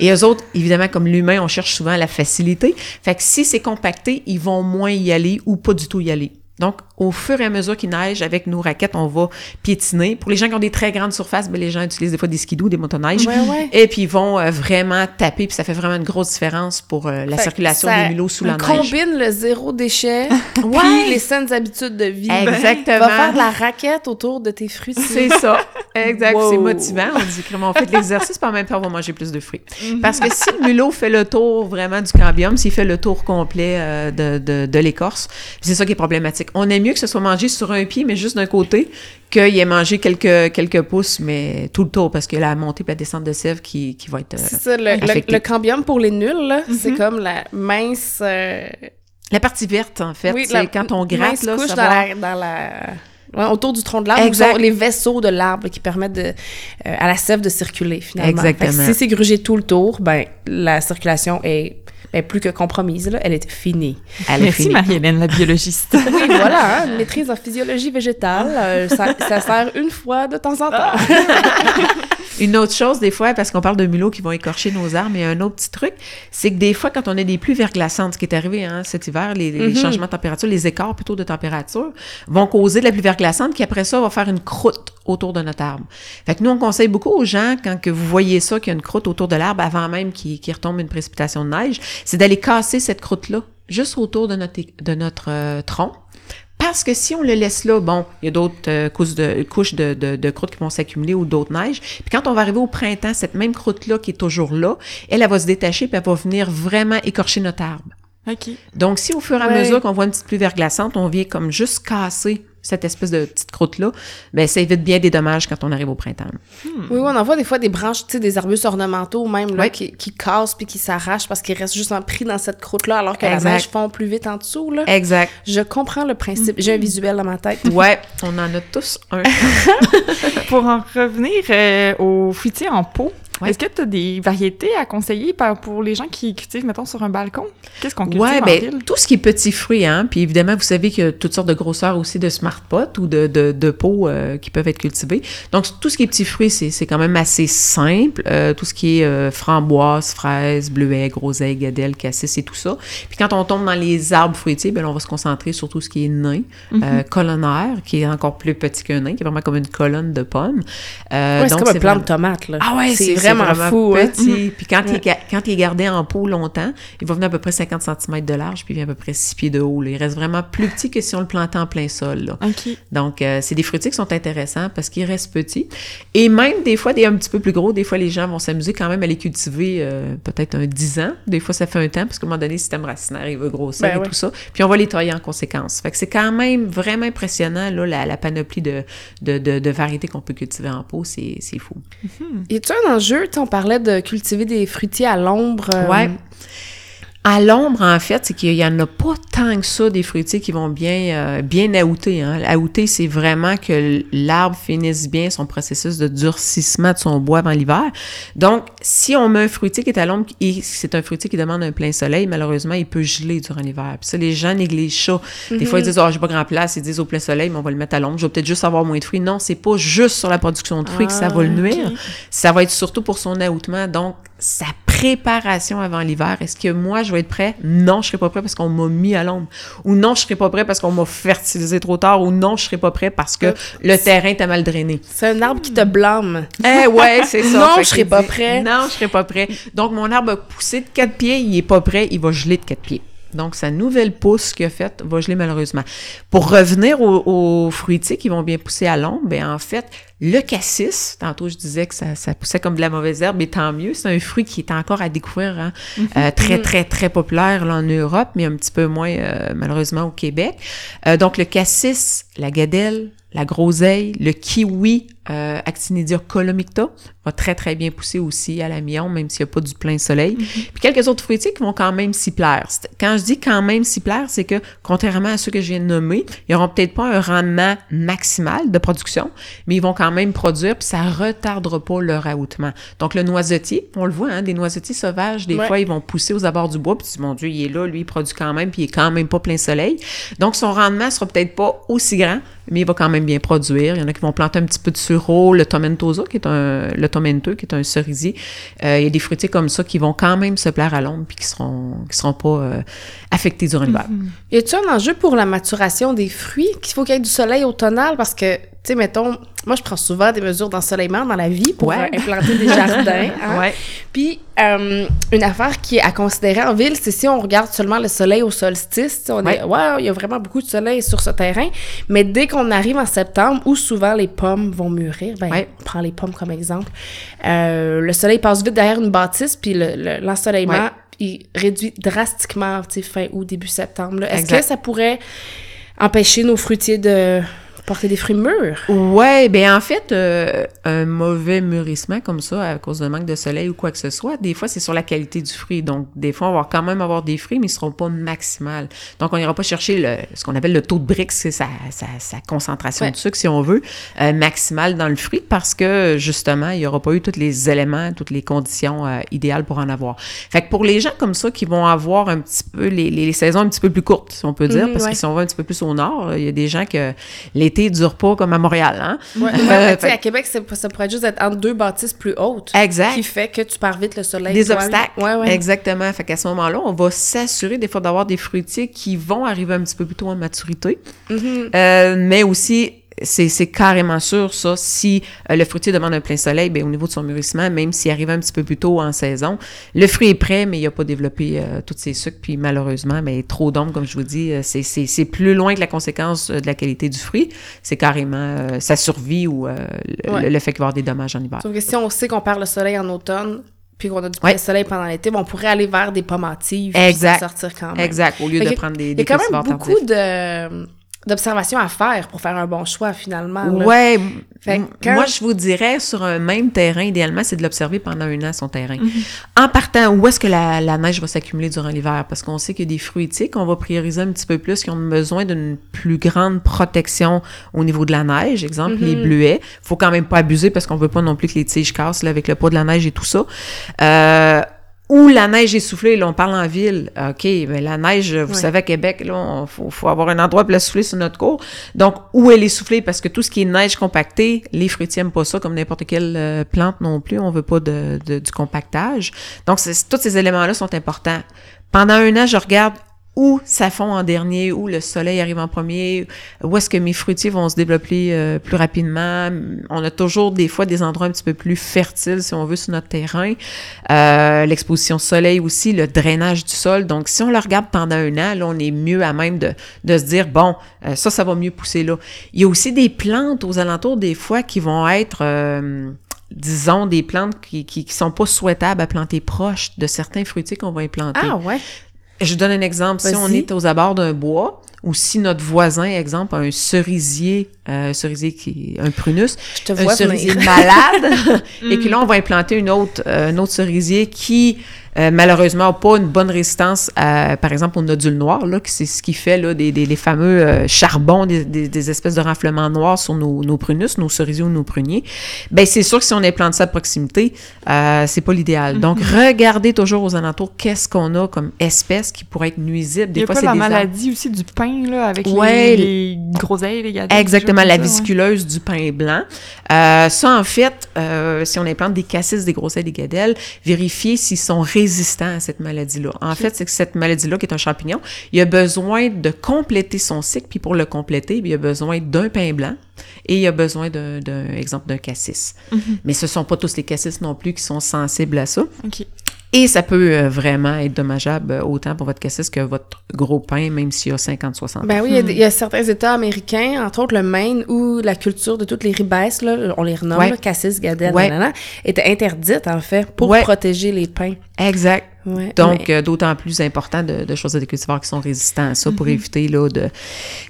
Et eux autres, évidemment, comme l'humain, on cherche souvent la facilité. Fait que si c'est compacté, ils vont moins y aller ou pas du tout y aller. Donc, au fur et à mesure qu'il neige, avec nos raquettes, on va piétiner. Pour les gens qui ont des très grandes surfaces, ben, les gens utilisent des fois des skidoo, des motoneiges. Ouais, ouais. Et puis, ils vont euh, vraiment taper, puis ça fait vraiment une grosse différence pour euh, la Fait circulation des mulots sous la neige. combine le zéro déchet *laughs* Ouais. puis les saines habitudes de vie. Exactement. Va faire de la raquette autour de tes fruits. C'est ça. Exact. Wow. C'est motivant. On dit comment on fait de l'exercice, puis en même temps, on va manger plus de fruits. Parce que si le mulot fait le tour vraiment du cambium, s'il fait le tour complet euh, de, de, de l'écorce, c'est ça qui est problématique. On aime mieux que ce soit mangé sur un pied, mais juste d'un côté, qu'il ait mangé quelques, quelques pouces, mais tout le tour, parce que la montée et la descente de sève qui, qui va être. euh, C'est ça, le, le, affecté. le cambium pour les nuls, là, c'est comme la mince... euh, La partie verte, en fait, oui, c'est la quand on gratte, là, couche ça dans va- la... Dans la ouais, autour du tronc de l'arbre, sont les vaisseaux de l'arbre qui permettent de, euh, à la sève de circuler, finalement. Exactement. Si c'est grugé tout le tour, ben, la circulation est ben, plus que compromise, là. Elle est finie. Elle est Merci finie. Marie-Hélène, la biologiste. *laughs* Oui, voilà, hein, une maîtrise en physiologie végétale, euh, ça, ça sert une fois de temps en temps. *laughs* Une autre chose, des fois, parce qu'on parle de mulots qui vont écorcher nos arbres, mais un autre petit truc, c'est que des fois, quand on a des pluies verglaçantes, ce qui est arrivé hein, cet hiver, les, les Mhm. changements de température, les écarts plutôt de température, vont causer de la pluie verglaçante qui, après ça, va faire une croûte autour de notre arbre. Fait que nous, on conseille beaucoup aux gens, quand que vous voyez ça, qu'il y a une croûte autour de l'arbre, avant même qu'il retombe une précipitation de neige, c'est d'aller casser cette croûte-là, juste autour de notre, de notre euh, tronc. Parce que si on le laisse là, bon, il y a d'autres euh, couches de, couches de, de, de croûte qui vont s'accumuler ou d'autres neiges. Puis quand on va arriver au printemps, cette même croûte-là qui est toujours là, elle, elle va se détacher puis elle va venir vraiment écorcher notre arbre. OK. Donc, si au fur et à Ouais. mesure qu'on voit une petite pluie verglaçante, on vient comme juste casser cette espèce de petite croûte-là, ben ça évite bien des dommages quand on arrive au printemps. Oui, oui, on en voit des fois des branches, tu sais, des arbustes ornementaux même, là, qui, qui cassent puis qui s'arrachent parce qu'ils restent juste en pris dans cette croûte-là alors que Exact. la neige fond plus vite en dessous, là. Exact. Je comprends le principe. J'ai un visuel dans ma tête. *laughs* Ouais, on en a tous un. *laughs* Pour en revenir euh, aux fruitiers en pot, Ouais. Est-ce que tu as des variétés à conseiller par- pour les gens qui cultivent, mettons, sur un balcon? Qu'est-ce qu'on cultive Ouais, en ben, ville? tout ce qui est petits fruits, hein. Puis évidemment, vous savez qu'il y a toutes sortes de grosseurs aussi de smart pot ou de, de, de pots euh, qui peuvent être cultivés. Donc, tout ce qui est petits fruits, c'est, c'est quand même assez simple. Euh, tout ce qui est euh, framboise, fraises, bleuets, groseilles, gadelles, cassis et tout ça. Puis quand on tombe dans les arbres fruitiers, ben on va se concentrer sur tout ce qui est nain, euh, colonnaire, qui est encore plus petit qu'un nain, qui est vraiment comme une colonne de pommes. Euh, Ouais, c'est comme un plant vraiment- de tomate, là. ah ouais, c'est vraiment, fou. hein. petit. Puis quand, il est, ga- quand il est gardé en pot longtemps, il va venir à peu près 50 cm de large, puis il vient à peu près 6 pieds de haut. là. Il reste vraiment plus petit que si on le plantait en plein sol. Là. Donc, euh, c'est des fruitiers qui sont intéressants parce qu'ils restent petits. Et même des fois, des un petit peu plus gros, des fois, les gens vont s'amuser quand même à les cultiver euh, peut-être un 10 ans. Des fois, ça fait un temps parce qu'à un moment donné, le système racinaire, il veut grossir Ben et ouais. tout ça. Puis on va les tailler en conséquence. Fait que c'est quand même vraiment impressionnant, là, la, la panoplie de, de, de, de variétés qu'on peut cultiver en pot. C'est fou. Y a-tu un enjeu? On parlait de cultiver des fruitiers à l'ombre. euh. À l'ombre, en fait, c'est qu'il y en a pas tant que ça des fruitiers qui vont bien euh, bien outer. Hein. Outer, c'est vraiment que l'arbre finisse bien son processus de durcissement de son bois avant l'hiver. Donc, si on met un fruitier qui est à l'ombre et c'est un fruitier qui demande un plein soleil, malheureusement, il peut geler durant l'hiver. Puis ça, les gens négligent ça. Des fois, ils disent, oh, j'ai pas grand place. Ils disent au plein soleil, mais on va le mettre à l'ombre. Je vais peut-être juste avoir moins de fruits. Non, c'est pas juste sur la production de fruits que ça va le Ah, nuire. Ça va être surtout pour son outement. Donc, sa préparation avant l'hiver. Est-ce que moi, je vais être prêt? Non, je serai pas prêt parce qu'on m'a mis à l'ombre. Ou non, je serai pas prêt parce qu'on m'a fertilisé trop tard. Ou non, je serai pas prêt parce que le terrain t'a mal drainé. C'est un arbre qui te blâme. Eh ouais, c'est ça. *laughs* Non, je serai pas dit, prêt. Non, je serai pas prêt. Donc, mon arbre a poussé de quatre pieds, il est pas prêt, il va geler de quatre pieds. Donc, sa nouvelle pousse qu'il a faite va geler malheureusement. Pour revenir aux, aux fruitiers qui vont bien pousser à l'ombre, ben en fait, le cassis, tantôt je disais que ça, ça poussait comme de la mauvaise herbe, et tant mieux, c'est un fruit qui est encore à découvrir, hein. Euh, très, très, très populaire là, en Europe, mais un petit peu moins euh, malheureusement au Québec. Euh, donc, le cassis, la gadelle, la groseille, le kiwi, euh, Actinidia colomicta, va très, très bien pousser aussi à la mi-ombre, même s'il n'y a pas du plein soleil. Puis quelques autres fruitiers qui vont quand même s'y plaire. Quand je dis quand même s'y plaire, c'est que, contrairement à ceux que je viens de nommer, ils n'auront peut-être pas un rendement maximal de production, mais ils vont quand même produire, puis ça retardera pas leur aoutement. Donc, le noisetier, on le voit, hein, des noisetiers sauvages, des Ouais. fois, ils vont pousser aux abords du bois, puis tu dis, mon Dieu, il est là, lui, il produit quand même, puis il est quand même pas plein soleil. Donc, son rendement sera peut-être pas aussi grand, mais il va quand même bien produire. Il y en a qui vont planter un petit peu de le tomentosa, qui est un, le tomenteux, qui est un cerisier. Euh, il y a des fruitiers comme ça qui vont quand même se plaire à l'ombre, puis qui seront, qui seront pas euh, affectés durant l'hiver. Y a-tu un enjeu pour la maturation des fruits? Qu'il faut qu'il y ait du soleil automnal? Parce que, tu sais, mettons, moi, je prends souvent des mesures d'ensoleillement dans la vie pour Ouais. euh, implanter des jardins. *laughs* hein. Ouais. Puis, euh, une affaire qui est à considérer en ville, c'est si on regarde seulement le soleil au solstice, on est, ouais, il y a vraiment beaucoup de soleil sur ce terrain. Mais dès qu'on arrive en septembre, où souvent les pommes vont mûrir, ben, on prend les pommes comme exemple, euh, le soleil passe vite derrière une bâtisse, puis le- le- l'ensoleillement, Ouais. il réduit drastiquement, fin août, début septembre. Est-ce que ça pourrait empêcher nos fruitiers de porter des fruits mûrs? Ouais, ben en fait, euh, un mauvais mûrissement comme ça, à cause d'un manque de soleil ou quoi que ce soit, des fois, c'est sur la qualité du fruit. Donc, des fois, on va quand même avoir des fruits, mais ils seront pas maximales. Donc, on n'ira pas chercher le, ce qu'on appelle le taux de Brix, c'est sa, sa, sa concentration Ouais. de sucre, si on veut, euh, maximale dans le fruit, parce que, justement, il n'y aura pas eu tous les éléments, toutes les conditions euh, idéales pour en avoir. Fait que pour les gens comme ça qui vont avoir un petit peu les, les, les saisons un petit peu plus courtes, si on peut dire, Mhm, parce ouais. que si on va un petit peu plus au nord, il y a des gens que l'été dure pas comme à Montréal, hein? Ouais, ouais, Euh, mais tu sais, fait- à Québec, ça pourrait juste être entre deux bâtisses plus hautes. Exact. Qui fait que tu pars vite le soleil. Des obstacles. Ouais, ouais. Exactement. Fait qu'à ce moment-là, on va s'assurer des fois d'avoir des fruitiers qui vont arriver un petit peu plus tôt en maturité. Mhm. Euh, mais aussi, c'est c'est carrément sûr, ça, si euh, le fruitier demande un plein soleil, ben, au niveau de son mûrissement, même s'il arrive un petit peu plus tôt en saison, le fruit est prêt, mais il n'a pas développé euh, tous ses sucres, puis malheureusement, ben, trop d'ombre, comme je vous dis, euh, c'est- c'est c'est plus loin que la conséquence euh, de la qualité du fruit. C'est carrément euh, sa survie ou euh, le, Ouais. le fait qu'il va y avoir des dommages en hiver. Que si on sait qu'on perd le soleil en automne, puis qu'on a du Ouais. plein soleil pendant l'été, ben, on pourrait aller vers des puis Exact. sortir quand même. Exact, au lieu Fait de prendre des, Il y des a quand même tardifs. beaucoup de, d'observation à faire pour faire un bon choix finalement. là. Ouais. Fait que quand- Moi, je vous dirais, sur un même terrain, idéalement, c'est de l'observer pendant un an, son terrain. Mhm. En partant, où est-ce que la, la neige va s'accumuler durant l'hiver? Parce qu'on sait qu'il y a des fruitiers qu'on va prioriser un petit peu plus, qui ont besoin d'une plus grande protection au niveau de la neige. Exemple, les Mhm. bleuets. Faut quand même pas abuser parce qu'on veut pas non plus que les tiges cassent, là, avec le poids de la neige et tout ça. Euh, où la neige est soufflée, là, on parle en ville. OK, mais la neige, vous savez, à Québec, là, on- faut, faut avoir un endroit pour la souffler sur notre cour. Donc, où elle est soufflée, parce que tout ce qui est neige compactée, les fruitiers n'aiment pas ça, comme n'importe quelle euh, plante non plus. On veut pas de, de- du compactage. Donc, c'est- tous ces éléments-là sont importants. Pendant un an, je regarde où ça fond en dernier, où le soleil arrive en premier, où est-ce que mes fruitiers vont se développer euh, plus rapidement. On a toujours des fois des endroits un petit peu plus fertiles, si on veut, sur notre terrain. Euh, L'exposition soleil aussi, le drainage du sol. Donc, si on le regarde pendant un an, là, on est mieux à même de, de se dire, bon, euh, ça, ça va mieux pousser là. Il y a aussi des plantes aux alentours, des fois, qui vont être... euh, disons, des plantes qui, qui, qui sont pas souhaitables à planter proches de certains fruitiers qu'on va implanter. Ah ouais. Je donne un exemple. Si on est aux abords d'un bois, ou si notre voisin, exemple, a un cerisier, euh, un cerisier qui un prunus, Je te un vois cerisier malade, *laughs* *laughs* et que là, on va implanter une autre, euh, un autre cerisier qui, euh, malheureusement, pas une bonne résistance, à, par exemple, au nodule noir, là, que c'est ce qui fait là, des, des, les fameux euh, charbons, des, des, des espèces de renflements noirs sur nos, nos prunus, nos cerisiers ou nos pruniers. Ben c'est sûr que si on implante ça à proximité, euh, c'est pas l'idéal. Donc, regardez toujours aux alentours qu'est-ce qu'on a comme espèce qui pourrait être nuisible? Il Des y a fois, pas c'est la des maladie aussi du pain, là, avec Ouais, les, les groseilles, les gadets. Exactement, la ça, ouais. du pain blanc. Ça, en fait, si on implante des cassis, des groseilles, des gadelles, vérifier s'ils sont résistants à cette maladie-là. En fait, c'est que cette maladie-là, qui est un champignon, il a besoin de compléter son cycle, puis pour le compléter, il a besoin d'un pain blanc et il a besoin d'un, exemple d'un cassis. Mais ce sont pas tous les cassis non plus qui sont sensibles à ça. Et ça peut euh, vraiment être dommageable euh, autant pour votre cassis que votre gros pain, même s'il y a 50-60 ans. Ben oui, il y a des- il y, a certains États américains, entre autres le Maine, où la culture de toutes les ribesses, là, on les renomme, Ouais. là, cassis, gadelle, Ouais. nanana, était interdite, en fait, pour Ouais. protéger les pins. Exact. Ouais. Donc, euh, d'autant plus important de, de choisir des cultivars qui sont résistants à ça pour éviter là, de,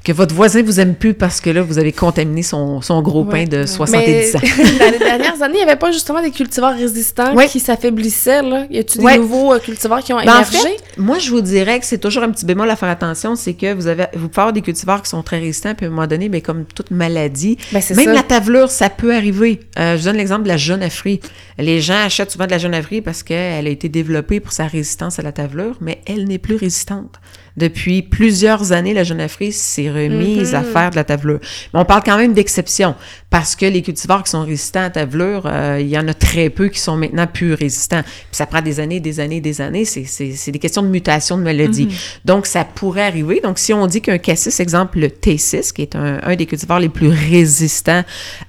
que votre voisin vous aime plus parce que là, vous avez contaminé son, son gros pain de Mais 70 ans. *laughs* dans les dernières années, il n'y avait pas justement des cultivars résistants qui s'affaiblissaient, là? Y Ouais. des nouveaux euh, cultivars qui ont Ben, en émergé? fait, moi, je vous dirais que c'est toujours un petit bémol à faire attention, c'est que vous avez, vous pouvez avoir des cultivars qui sont très résistants, puis à un moment donné, ben, comme toute maladie, Ben, même ça. la tavelure, ça peut arriver. Euh, je donne l'exemple de la jaunafrie. Les gens achètent souvent de la jaunafrie parce qu'elle a été développée pour sa résistance à la tavelure, mais elle n'est plus résistante. Depuis plusieurs années, la jaunafrie s'est remise à Mhm. faire de la tavelure. Mais on parle quand même d'exception, parce que les cultivars qui sont résistants à la tavelure, euh, il y en a très peu qui sont maintenant plus résistants. Puis ça prend des années, des années, des années. C'est, des questions de mutation de maladie. Donc, ça pourrait arriver. Donc, si on dit qu'un cassis, exemple le T6, qui est un, un des cultivars les plus résistants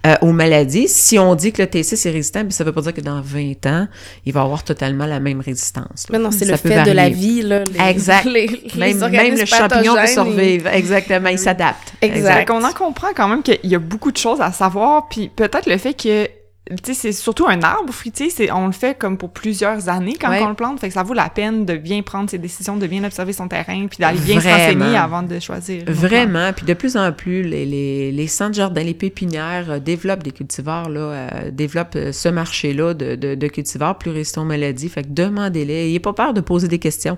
euh, aux maladies, si on dit que le T6 est résistant, bien, ça veut pas dire que dans 20 ans, il va avoir totalement la même résistance. là. Mais non, c'est le fait de la vie, là. les- Exact. les- *laughs* les Même, même le champignon peut survivre. Exactement, il s'adapte. Exact. Fait qu'on en comprend quand même qu'il y a beaucoup de choses à savoir, puis peut-être le fait que c'est surtout un arbre fruitier, c'est on le fait comme pour plusieurs années quand Ouais. on le plante, fait que ça vaut la peine de bien prendre ses décisions, de bien observer son terrain, puis d'aller bien se renseigner avant de choisir. Vraiment, puis de plus en plus, les, les, les centres jardins, les pépinières euh, développent des cultivars, là, euh, développent euh, ce marché-là de, de, de cultivars plus résistants aux maladies. Fait que demandez-les. N'ayez pas peur de poser des questions.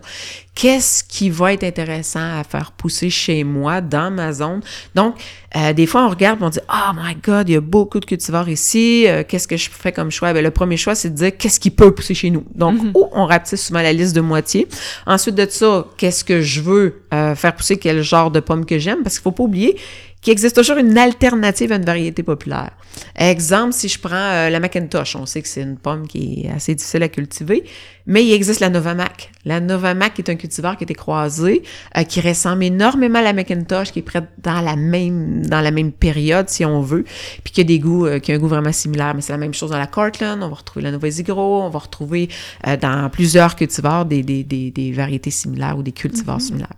Qu'est-ce qui va être intéressant à faire pousser chez moi, dans ma zone? Donc, euh, des fois, on regarde et on dit « Oh my God, il y a beaucoup de cultivars ici. Euh, qu'est-ce que je fais comme choix? Ben, le premier choix, c'est de dire qu'est-ce qui peut pousser chez nous. Donc, ou on rapetisse souvent la liste de moitié. Ensuite de ça, qu'est-ce que je veux euh, faire pousser, quel genre de pomme que j'aime? Parce qu'il faut pas oublier qu'il existe toujours une alternative à une variété populaire. Exemple, si je prends euh, la Macintosh, on sait que c'est une pomme qui est assez difficile à cultiver, mais il existe la Novamac. La Novamac est un cultivar qui a été croisé, euh, qui ressemble énormément à la Macintosh, qui est prête dans la même dans la même période, si on veut, puis qui a des goûts, euh, qui a un goût vraiment similaire. Mais c'est la même chose dans la Cortland, on va retrouver la Nova Zigro, on va retrouver euh, dans plusieurs cultivars des, des, des, des variétés similaires ou des cultivars similaires.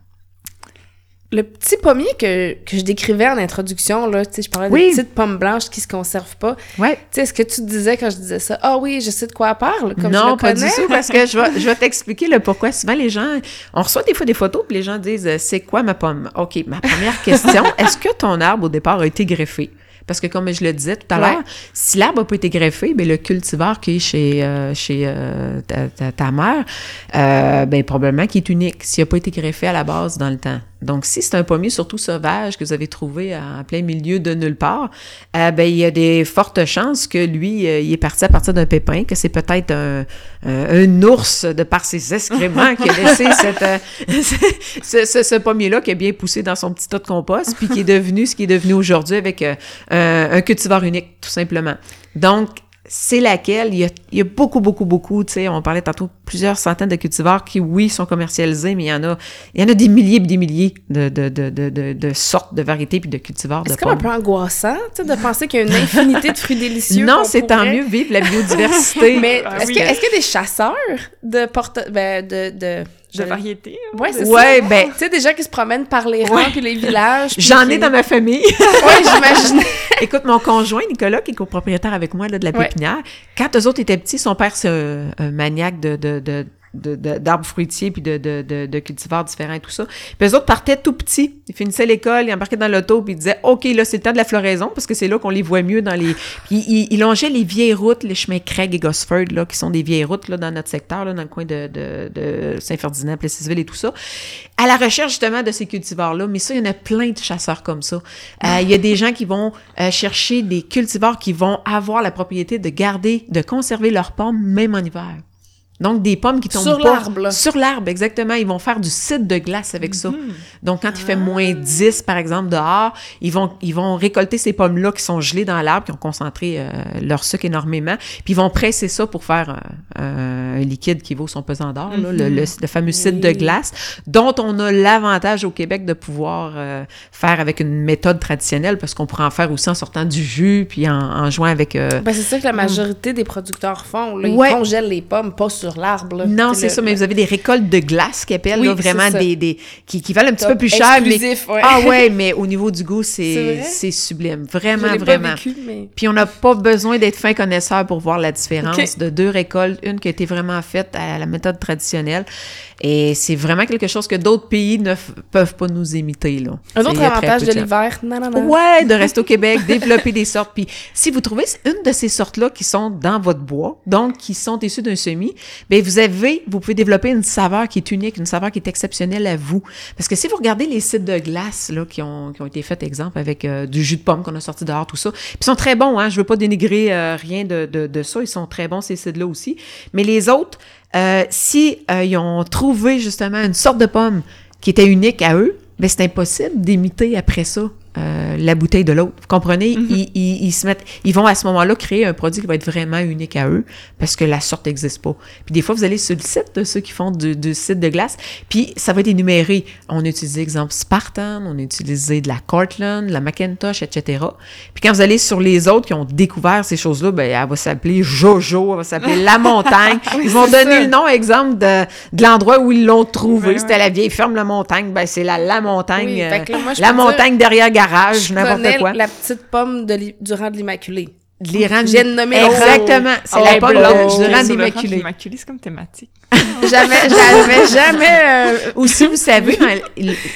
Le petit pommier que, que je décrivais en introduction, là, tu sais, je parlais Oui. de petites pommes blanches qui se conservent pas. Ouais. Tu sais, est-ce que tu disais quand je disais ça? Ah oui, je sais de quoi elle parle, comme je non, le pas du tout, parce que je vais, je vais *laughs* t'expliquer le pourquoi. Souvent, les gens, on reçoit des fois des photos, puis les gens disent, euh, c'est quoi ma pomme? OK, ma première *laughs* question, est-ce que ton arbre, au départ, a été greffé? Parce que comme je le disais tout à Ouais. l'heure, si l'arbre n'a pas été greffé, ben le cultivar qui est chez, euh, chez euh, ta, ta- ta mère, euh, ben probablement qu'il est unique, s'il n'a pas été greffé à la base dans le temps. Donc, si c'est un pommier surtout sauvage que vous avez trouvé en plein milieu de nulle part, euh, ben il y a des fortes chances que lui, euh, il est parti à partir d'un pépin, que c'est peut-être un, un, un ours de par ses excréments qui a laissé *laughs* cette, euh, *laughs* ce, ce, ce pommier-là qui a bien poussé dans son petit tas de compost, puis qui est devenu ce qui est devenu aujourd'hui avec euh, un, un cultivar unique, tout simplement. Donc, c'est laquelle, il y, a, il y a beaucoup, beaucoup, beaucoup, tu sais, on parlait tantôt plusieurs centaines de cultivars qui, oui, sont commercialisés, mais il y en a, il y en a des milliers et des milliers de, de, de, de, de, de sortes, de variétés puis de cultivars de C'est comme un peu angoissant, tu sais, de penser qu'il y a une infinité de fruits délicieux. Non, c'est tant mieux vivre la biodiversité. *laughs* Mais Ah est-ce oui. que- est-ce qu'il y a des chasseurs de porte... Ben, de... de... De variété. Ouais, c'est Ouais, ça. ben- Tu sais, des gens qui se promènent par les rangs Ouais. puis les villages. puis J'en ai dans ma famille. *laughs* Ouais, j'imagine. *laughs* Écoute, mon conjoint, Nicolas, qui est copropriétaire avec moi là, de la Ouais. pépinière, quand eux autres étaient petits, son père, c'est un, un maniaque de, de- de- d'arbres fruitiers puis de, de, de, de cultivars différents et tout ça. Puis eux autres partaient tout petits. Ils finissaient l'école, ils embarquaient dans l'auto puis ils disaient « OK, là, c'est le temps de la floraison parce que c'est là qu'on les voit mieux dans les... » Puis ils, ils longeaient les vieilles routes, les chemins Craig et Gosford, là, qui sont des vieilles routes là, dans notre secteur, là, dans le coin de, de, de Saint-Ferdinand, Plessisville et tout ça, à la recherche justement de ces cultivars-là. Mais ça, il y en a plein de chasseurs comme ça. Euh, il y a des gens qui vont euh, chercher des cultivars qui vont avoir la propriété de garder, de conserver leurs pommes même en hiver. Donc, des pommes qui tombent Sur l'arbre. Sur l'arbre, exactement. Ils vont faire du cidre de glace avec ça. Donc, quand il fait moins 10, par exemple, dehors, ils vont, ils vont récolter ces pommes-là qui sont gelées dans l'arbre, qui ont concentré euh, leur sucre énormément, puis ils vont presser ça pour faire euh, un liquide qui vaut son pesant d'or, le, le- le fameux cidre de Oui. glace, dont on a l'avantage au Québec de pouvoir euh, faire avec une méthode traditionnelle, parce qu'on pourrait en faire aussi en sortant du jus, puis en, en jouant avec... euh, Ben, c'est ça que la majorité des producteurs font. Là. Ils Ouais. congèlent les pommes, pas sur l'arbre. Non, c'est ça, mais vous avez des récoltes de glace qui appellent Oui, là, vraiment des, des qui, qui valent un petit Top peu plus cher, mais exclusif, ouais. ah ouais, *laughs* mais au niveau du goût, C'est vrai? sublime, vraiment l'ai pas vraiment. vécu, mais... Puis on n'a pas besoin d'être fin connaisseur pour voir la différence de deux récoltes, une qui a été vraiment faite à la méthode traditionnelle, et c'est vraiment quelque chose que d'autres pays ne peuvent pas nous imiter là. Un autre avantage de l'hiver, non, non, non. Ouais, de rester au *laughs* Québec, développer des sortes. Puis si vous trouvez une de ces sortes-là qui sont dans votre bois, donc qui sont issues d'un semis, ben vous avez, vous pouvez développer une saveur qui est unique, une saveur qui est exceptionnelle à vous. Parce que si vous regardez les sites de glace là qui ont, qui ont été faits, exemple avec euh, du jus de pomme qu'on a sorti dehors, tout ça, puis ils sont très bons. Hein, je veux pas dénigrer euh, rien de, de, de ça, ils sont très bons ces sites-là aussi. Mais les autres, euh, si euh, ils ont trouvé justement une sorte de pomme qui était unique à eux, ben c'est impossible d'imiter après ça euh, la bouteille de l'autre. Vous comprenez? ils, ils, ils se mettent, ils vont à ce moment-là créer un produit qui va être vraiment unique à eux parce que la sorte n'existe pas. Puis des fois, vous allez sur le site de ceux qui font du, du site de glace, puis ça va être énuméré. On a utilisé, exemple, Spartan, on a utilisé de la Cortland, de la Macintosh, etc. Puis quand vous allez sur les autres qui ont découvert ces choses-là, ben elle va s'appeler Jojo, elle va s'appeler La Montagne. *laughs* ils vont donner ça. le nom, exemple, de, de l'endroit où ils l'ont trouvé. Ouais. C'était la vieille ferme La Montagne, ben c'est la La Montagne. Oui, euh, là, moi, la peux dire, montagne derrière garage, Je n'importe quoi. la petite pomme de l'i- du rang de l'Immaculée. De nommer le Exactement. C'est Oh, la oh, pomme de- d'immaculé. d'Immaculée, c'est comme thématique. *laughs* Jamais, j'avais *laughs* jamais... euh, Ou si vous savez,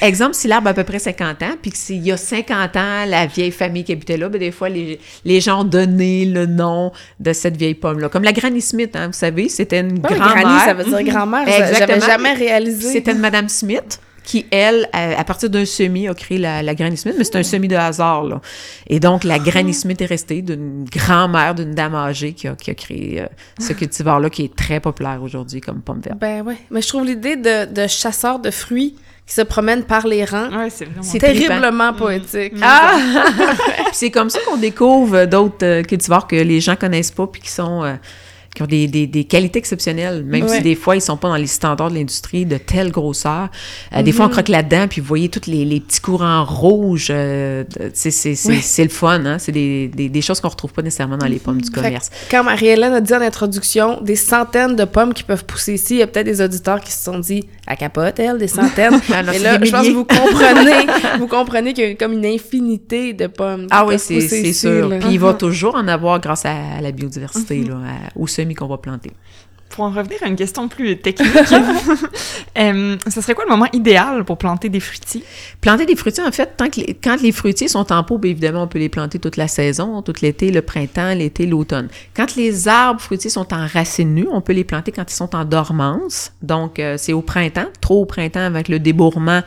exemple, si l'arbre a à peu près 50 ans, puis qu'il y a 50 ans, la vieille famille qui habitait là, ben des fois, les, les gens ont donné le nom de cette vieille pomme-là. Comme la Granny Smith, hein, vous savez, c'était une ouais, granny, grand-mère. ça veut dire grand-mère. J'avais Exactement. jamais réalisé. C'était une Madame Smith qui, elle, à, à partir d'un semis, a créé la, la Granny Smith, mais c'est un semis de hasard, là. Et donc, la Granny Smith est restée d'une grand-mère, d'une dame âgée qui a, qui a créé euh, ce cultivar-là, qui est très populaire aujourd'hui comme pomme verte. Ben ouais. Mais je trouve l'idée de, de chasseurs de fruits qui se promènent par les rangs Ouais, c'est terriblement poétique. Ah! *laughs* Puis c'est comme ça qu'on découvre d'autres euh, cultivars que les gens connaissent pas puis qui sont euh, qui ont des, des, des qualités exceptionnelles, même Ouais. si des fois, ils sont pas dans les standards de l'industrie de telle grosseur. Euh, Des fois, on croque là-dedans, puis vous voyez tous les, les petits courants rouges. euh, c'est Ouais. le fun, hein? C'est des, des, des choses qu'on retrouve pas nécessairement dans les pommes du Fait commerce. quand Marie-Hélène a dit en introduction des centaines de pommes qui peuvent pousser ici, il y a peut-être des auditeurs qui se sont dit à capote, elle, des centaines. *laughs* Ah Mais c'est là, je pense que vous comprenez, vous comprenez qu'il y a comme une infinité de pommes. Ah oui, c'est sûr. Puis il va toujours en avoir grâce à, à la biodiversité, là, à- aux qu'on va planter. Pour en revenir à une question plus technique, *laughs* euh, ce serait quoi le moment idéal pour planter des fruitiers? Planter des fruitiers, en fait, tant que les- quand les fruitiers sont en pot, bien évidemment, on peut les planter toute la saison, tout l'été, le printemps, l'été, l'automne. Quand les arbres fruitiers sont en racines nues, on peut les planter quand ils sont en dormance. Donc, euh, c'est au printemps, trop au printemps avec le débourrement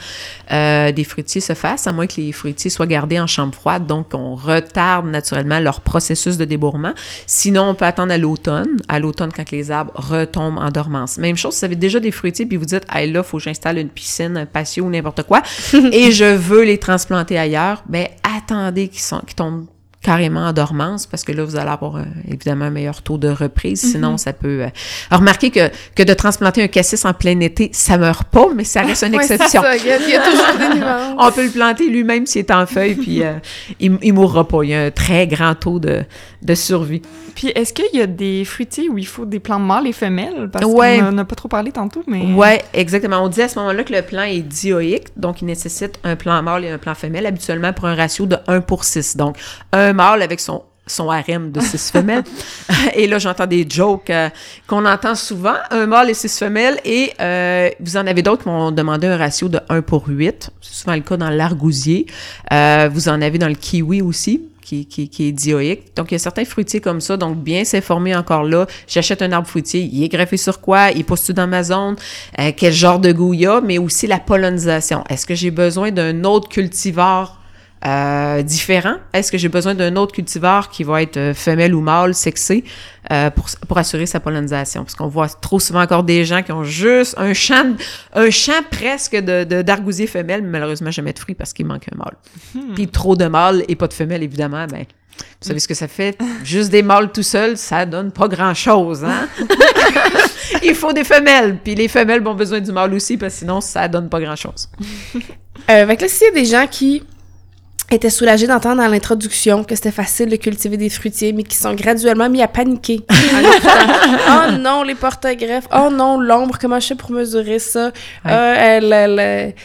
euh, des fruitiers se fasse, à moins que les fruitiers soient gardés en chambre froide. Donc, on retarde naturellement leur processus de débourrement. Sinon, on peut attendre à l'automne, à l'automne quand les arbres retombent en dormance. Même chose, si vous avez déjà des fruitiers puis vous dites, hey, là, faut que j'installe une piscine, un patio ou n'importe quoi, *laughs* et je veux les transplanter ailleurs, ben attendez qu'ils tombent carrément en dormance parce que là vous allez avoir euh, évidemment un meilleur taux de reprise sinon ça peut euh, alors, remarquez que que de transplanter un cassis en plein été ça meurt pas mais ça reste une *laughs* Ouais, exception ça, Il y, a- il y a toujours des *laughs* nuances. on peut le planter lui-même s'il est en feuille puis euh, il, il mourra pas il y a un très grand taux de, de survie Puis est-ce qu'il y a des fruitiers où il faut des plants mâles et femelles? Parce Ouais. qu'on en a pas trop parlé tantôt, mais... Ouais, exactement. On dit à ce moment-là que le plant est dioïque, donc il nécessite un plant mâle et un plant femelle, habituellement pour un ratio de 1 pour 6. Donc, un mâle avec son son harem de six *laughs* femelles. et là, j'entends des jokes euh, qu'on entend souvent, un mâle et six femelles, et euh, vous en avez d'autres qui m'ont demandé un ratio de 1 pour 8. C'est souvent le cas dans l'argousier. Euh, vous en avez dans le kiwi aussi. Qui, qui, qui est dioïque. Donc, il y a certains fruitiers comme ça. Donc, bien s'informer encore là. J'achète un arbre fruitier. Il est greffé sur quoi? Il pousse-tu dans ma zone? Quel genre de goût il y a? Mais aussi la pollinisation. Est-ce que j'ai besoin d'un autre cultivar euh, différent? Est-ce que j'ai besoin d'un autre cultivar qui va être euh, femelle ou mâle, sexé, euh, pour, pour assurer sa pollinisation? Parce qu'on voit trop souvent encore des gens qui ont juste un champ, un champ presque de, de, d'argousier femelle, mais malheureusement jamais de fruits parce qu'il manque un mâle. Puis trop de mâles et pas de femelles, évidemment, ben, vous savez ce que ça fait? Juste des mâles tout seuls, ça donne pas grand-chose, hein? *laughs* Il faut des femelles. Puis les femelles ont besoin du mâle aussi, parce que sinon, ça donne pas grand-chose. Euh, fait que là, s'il y a des gens qui étaient soulagés d'entendre dans l'introduction que c'était facile de cultiver des fruitiers, mais qui sont graduellement mis à paniquer *laughs* en Oh non, les porte-greffes. Oh non, l'ombre, comment je fais pour mesurer ça? Euh, elle- elle- elle-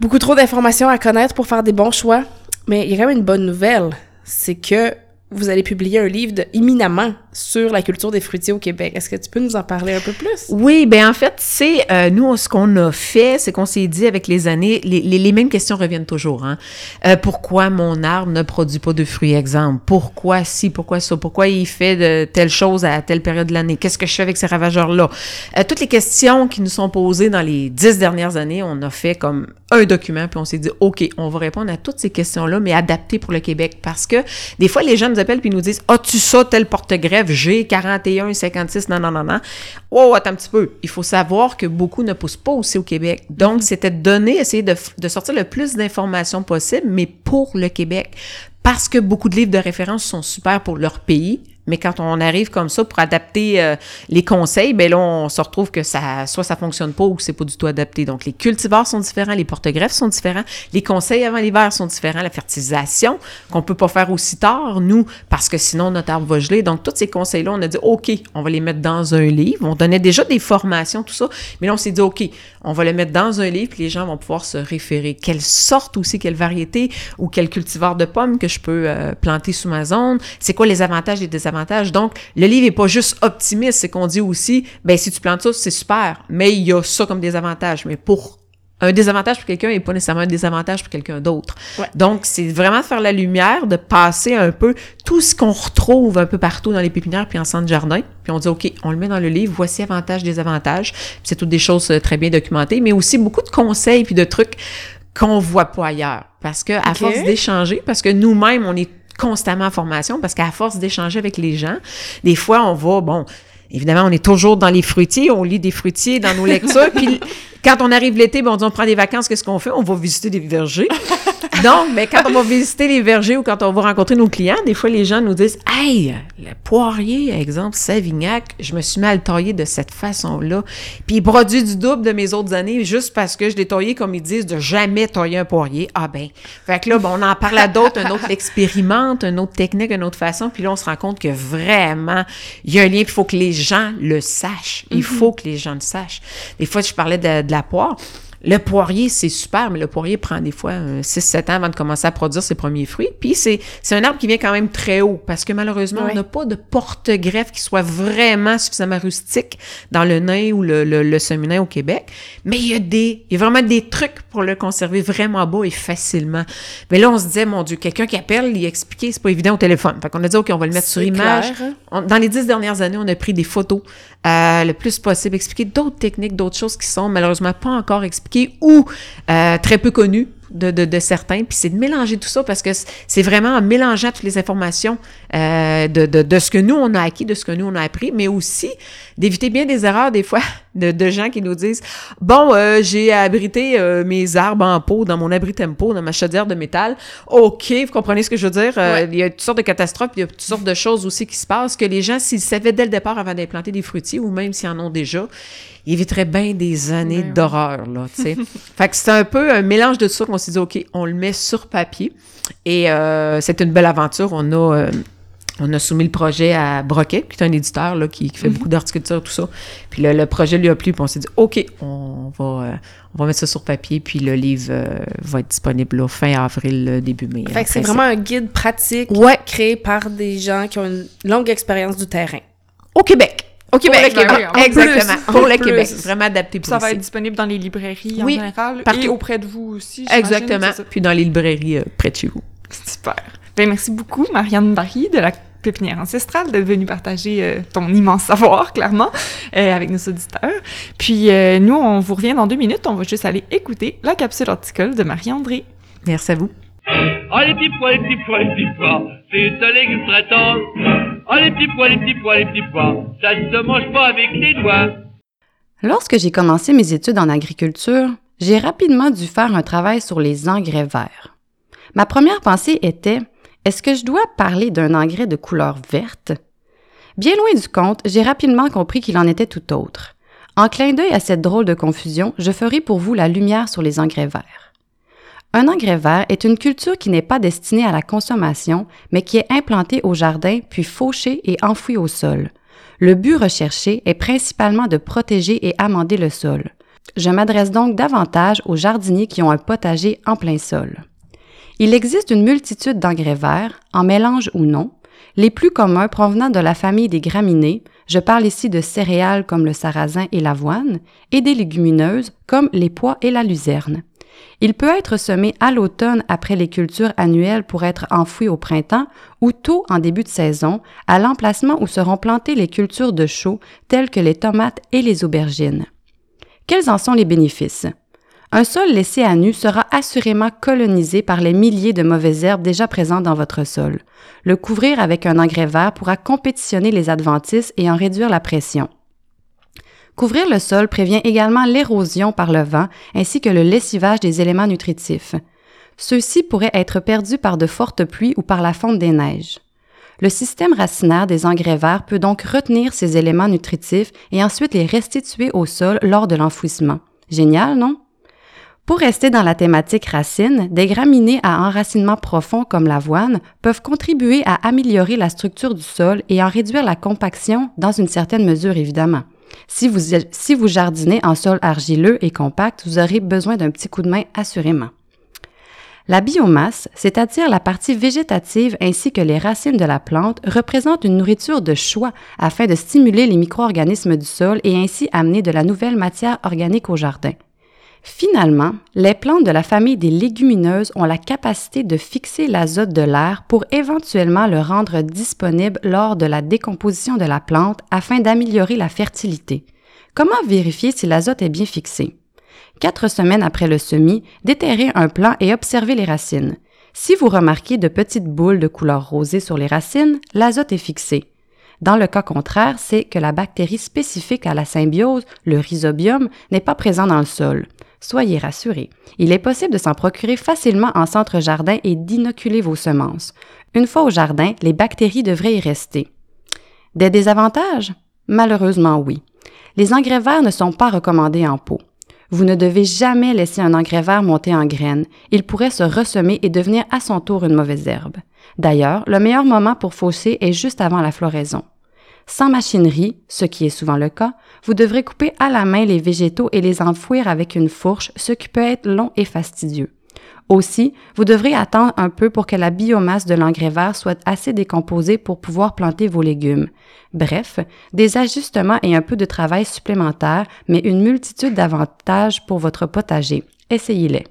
Beaucoup trop d'informations à connaître pour faire des bons choix. Mais il y a quand même une bonne nouvelle. C'est que vous allez publier un livre de, imminemment sur la culture des fruitiers au Québec. Est-ce que tu peux nous en parler un peu plus? Oui, ben en fait, c'est euh, nous ce qu'on a fait, c'est qu'on s'est dit avec les années, les, mêmes questions reviennent toujours. Hein? Euh, pourquoi mon arbre ne produit pas de fruits, exemple Pourquoi si Pourquoi ça? Pourquoi il fait de telle chose à telle période de l'année? Qu'est-ce que je fais avec ces ravageurs là euh, Toutes les questions qui nous sont posées dans les dix dernières années, on a fait comme un document puis on s'est dit ok, on va répondre à toutes ces questions là, mais adaptées pour le Québec parce que des fois les gens nous appellent puis nous disent as-tu ça tel porte-greffe? G 41 56 non non non non. Oh attends un petit peu, il faut savoir que beaucoup ne poussent pas aussi au Québec. Donc c'était de donner, essayer de, de sortir le plus d'informations possible, mais pour le Québec parce que beaucoup de livres de référence sont super pour leur pays, mais quand on arrive comme ça pour adapter euh, les conseils, ben là, on se retrouve que ça, soit ça fonctionne pas ou c'est pas du tout adapté. Donc, les cultivars sont différents, les porte-greffes sont différents, les conseils avant l'hiver sont différents, la fertilisation qu'on peut pas faire aussi tard, nous, parce que sinon notre arbre va geler. Donc, tous ces conseils-là, on a dit, OK, on va les mettre dans un livre. On donnait déjà des formations, tout ça, mais là, on s'est dit, OK, on va les mettre dans un livre, puis les gens vont pouvoir se référer. Quelle sorte aussi, quelle variété ou quel cultivar de pommes que je peux euh, planter sous ma zone? C'est quoi les avantages et désavantages? Donc, le livre est pas juste optimiste, c'est qu'on dit aussi, ben si tu plantes ça, c'est super, mais il y a ça comme désavantage. Mais pour un désavantage pour quelqu'un n'est pas nécessairement un désavantage pour quelqu'un d'autre. Ouais. Donc, c'est vraiment de faire la lumière, de passer un peu tout ce qu'on retrouve un peu partout dans les pépinières puis en centre jardin. Puis on dit, OK, on le met dans le livre, voici avantages, désavantages. Puis c'est toutes des choses euh, très bien documentées, mais aussi beaucoup de conseils puis de trucs qu'on voit pas ailleurs. Parce que à force d'échanger, parce que nous-mêmes, on est constamment en formation, parce qu'à force d'échanger avec les gens, des fois, on va, bon, évidemment, on est toujours dans les fruitiers, on lit des fruitiers dans nos lectures, puis Quand on arrive l'été, on dit on prend des vacances, qu'est-ce qu'on fait? On va visiter des vergers. Donc, mais quand on va visiter les vergers ou quand on va rencontrer nos clients, des fois, les gens nous disent Hey, le poirier, exemple, Savignac, je me suis mal taillé de cette façon-là. Puis il produit du double de mes autres années juste parce que je l'ai taillé, comme ils disent, de jamais tailler un poirier. Ah ben. Fait que là, ben, on en parle à d'autres, un autre l'expérimente, une autre technique, une autre façon. Puis là, on se rend compte que vraiment, il y a un lien, il faut que les gens le sachent. Il faut que les gens le sachent. Des fois, je parlais de, de la poire. Le poirier, c'est super, mais le poirier prend des fois 6-7 ans avant de commencer à produire ses premiers fruits. Puis c'est, c'est un arbre qui vient quand même très haut parce que malheureusement, on n'a pas de porte-greffe qui soit vraiment suffisamment rustique dans le nain ou le, le, le semi-nain au Québec. Mais il y a des, il y a vraiment des trucs pour le conserver vraiment bas et facilement. Mais là, on se disait, mon Dieu, quelqu'un qui appelle, il expliquer, c'est pas évident au téléphone. Fait qu'on a dit, OK, on va le mettre sur image. On- dans les dix dernières années, on a pris des photos euh, le plus possible, expliquer d'autres techniques, d'autres choses qui sont malheureusement pas encore expliquées ou euh, très peu connues de, de, de certains. Puis c'est de mélanger tout ça parce que c'est vraiment en mélangeant toutes les informations euh, de, de, de ce que nous, on a acquis, de ce que nous, on a appris, mais aussi d'éviter bien des erreurs des fois de, de gens qui nous disent « Bon, euh, j'ai abrité euh, mes arbres en pot dans mon abri tempo, dans ma chaudière de métal. OK, vous comprenez ce que je veux dire? Euh, Ouais. Il y a toutes sortes de catastrophes, il y a toutes sortes de choses aussi qui se passent que les gens, s'ils savaient dès le départ avant d'implanter des fruitiers, ou même s'ils en ont déjà, ils éviteraient bien des années Ben d'horreur, là, tu sais. *laughs* fait que c'est un peu un mélange de tout ça qu'on s'est dit, OK, on le met sur papier. Et euh, c'est une belle aventure. On a... on a soumis le projet à Broquet, qui est un éditeur là, qui, qui fait beaucoup d'horticulture, tout ça. Puis le, le projet lui a plu, puis on s'est dit, OK, on va, euh, on va mettre ça sur papier, puis le livre euh, va être disponible là, fin avril, début mai. Fait que c'est vraiment un guide pratique Ouais. créé par des gens qui ont une longue expérience du terrain. Au Québec. Au Québec. le Québec, en Exactement. plus. Pour En le plus. Québec. Vraiment adapté pour Ça va ici. être disponible dans les librairies en Oui, général partout. et auprès de vous aussi. Exactement. Puis dans les librairies euh, près de chez vous. Super. Ben, merci beaucoup, Marianne Barry de la pépinière ancestrale, d'être venue partager euh, ton immense savoir, clairement, euh, avec nos auditeurs. Puis euh, nous, on vous revient dans deux minutes. On va juste aller écouter la capsule horticole de Marie-André. Merci à vous. Oh les petits pois, les petits pois, les petits pois, c'est un légume très tendre. Oh les petits pois, les petits pois, les petits pois, ça ne se mange pas avec les doigts. Lorsque j'ai commencé mes études en agriculture, j'ai rapidement dû faire un travail sur les engrais verts. Ma première pensée était est-ce que je dois parler d'un engrais de couleur verte? Bien loin du compte, j'ai rapidement compris qu'il en était tout autre. En clin d'œil à cette drôle de confusion, je ferai pour vous la lumière sur les engrais verts. Un engrais vert est une culture qui n'est pas destinée à la consommation, mais qui est implantée au jardin puis fauchée et enfouie au sol. Le but recherché est principalement de protéger et amender le sol. Je m'adresse donc davantage aux jardiniers qui ont un potager en plein sol. Il existe une multitude d'engrais verts, en mélange ou non, les plus communs provenant de la famille des graminées, je parle ici de céréales comme le sarrasin et l'avoine, et des légumineuses comme les pois et la luzerne. Il peut être semé à l'automne après les cultures annuelles pour être enfoui au printemps ou tôt en début de saison, à l'emplacement où seront plantées les cultures de chaux telles que les tomates et les aubergines. Quels en sont les bénéfices? Un sol laissé à nu sera assurément colonisé par les milliers de mauvaises herbes déjà présentes dans votre sol. Le couvrir avec un engrais vert pourra compétitionner les adventices et en réduire la pression. Couvrir le sol prévient également l'érosion par le vent ainsi que le lessivage des éléments nutritifs. Ceux-ci pourraient être perdus par de fortes pluies ou par la fonte des neiges. Le système racinaire des engrais verts peut donc retenir ces éléments nutritifs et ensuite les restituer au sol lors de l'enfouissement. Génial, non? Pour rester dans la thématique racines, des graminées à enracinement profond comme l'avoine peuvent contribuer à améliorer la structure du sol et en réduire la compaction dans une certaine mesure évidemment. Si vous, si vous jardinez en sol argileux et compact, vous aurez besoin d'un petit coup de main assurément. La biomasse, c'est-à-dire la partie végétative ainsi que les racines de la plante, représente une nourriture de choix afin de stimuler les micro-organismes du sol et ainsi amener de la nouvelle matière organique au jardin. Finalement, les plantes de la famille des légumineuses ont la capacité de fixer l'azote de l'air pour éventuellement le rendre disponible lors de la décomposition de la plante afin d'améliorer la fertilité. Comment vérifier si l'azote est bien fixé? Quatre semaines après le semis, déterrez un plant et observez les racines. Si vous remarquez de petites boules de couleur rosée sur les racines, l'azote est fixé. Dans le cas contraire, c'est que la bactérie spécifique à la symbiose, le rhizobium, n'est pas présent dans le sol. Soyez rassurés, il est possible de s'en procurer facilement en centre jardin et d'inoculer vos semences. Une fois au jardin, les bactéries devraient y rester. Des désavantages? Malheureusement oui. Les engrais verts ne sont pas recommandés en pot. Vous ne devez jamais laisser un engrais vert monter en graines. Il pourrait se ressemer et devenir à son tour une mauvaise herbe. D'ailleurs, le meilleur moment pour fausser est juste avant la floraison. Sans machinerie, ce qui est souvent le cas, vous devrez couper à la main les végétaux et les enfouir avec une fourche, ce qui peut être long et fastidieux. Aussi, vous devrez attendre un peu pour que la biomasse de l'engrais vert soit assez décomposée pour pouvoir planter vos légumes. Bref, des ajustements et un peu de travail supplémentaire, mais une multitude d'avantages pour votre potager. Essayez-les.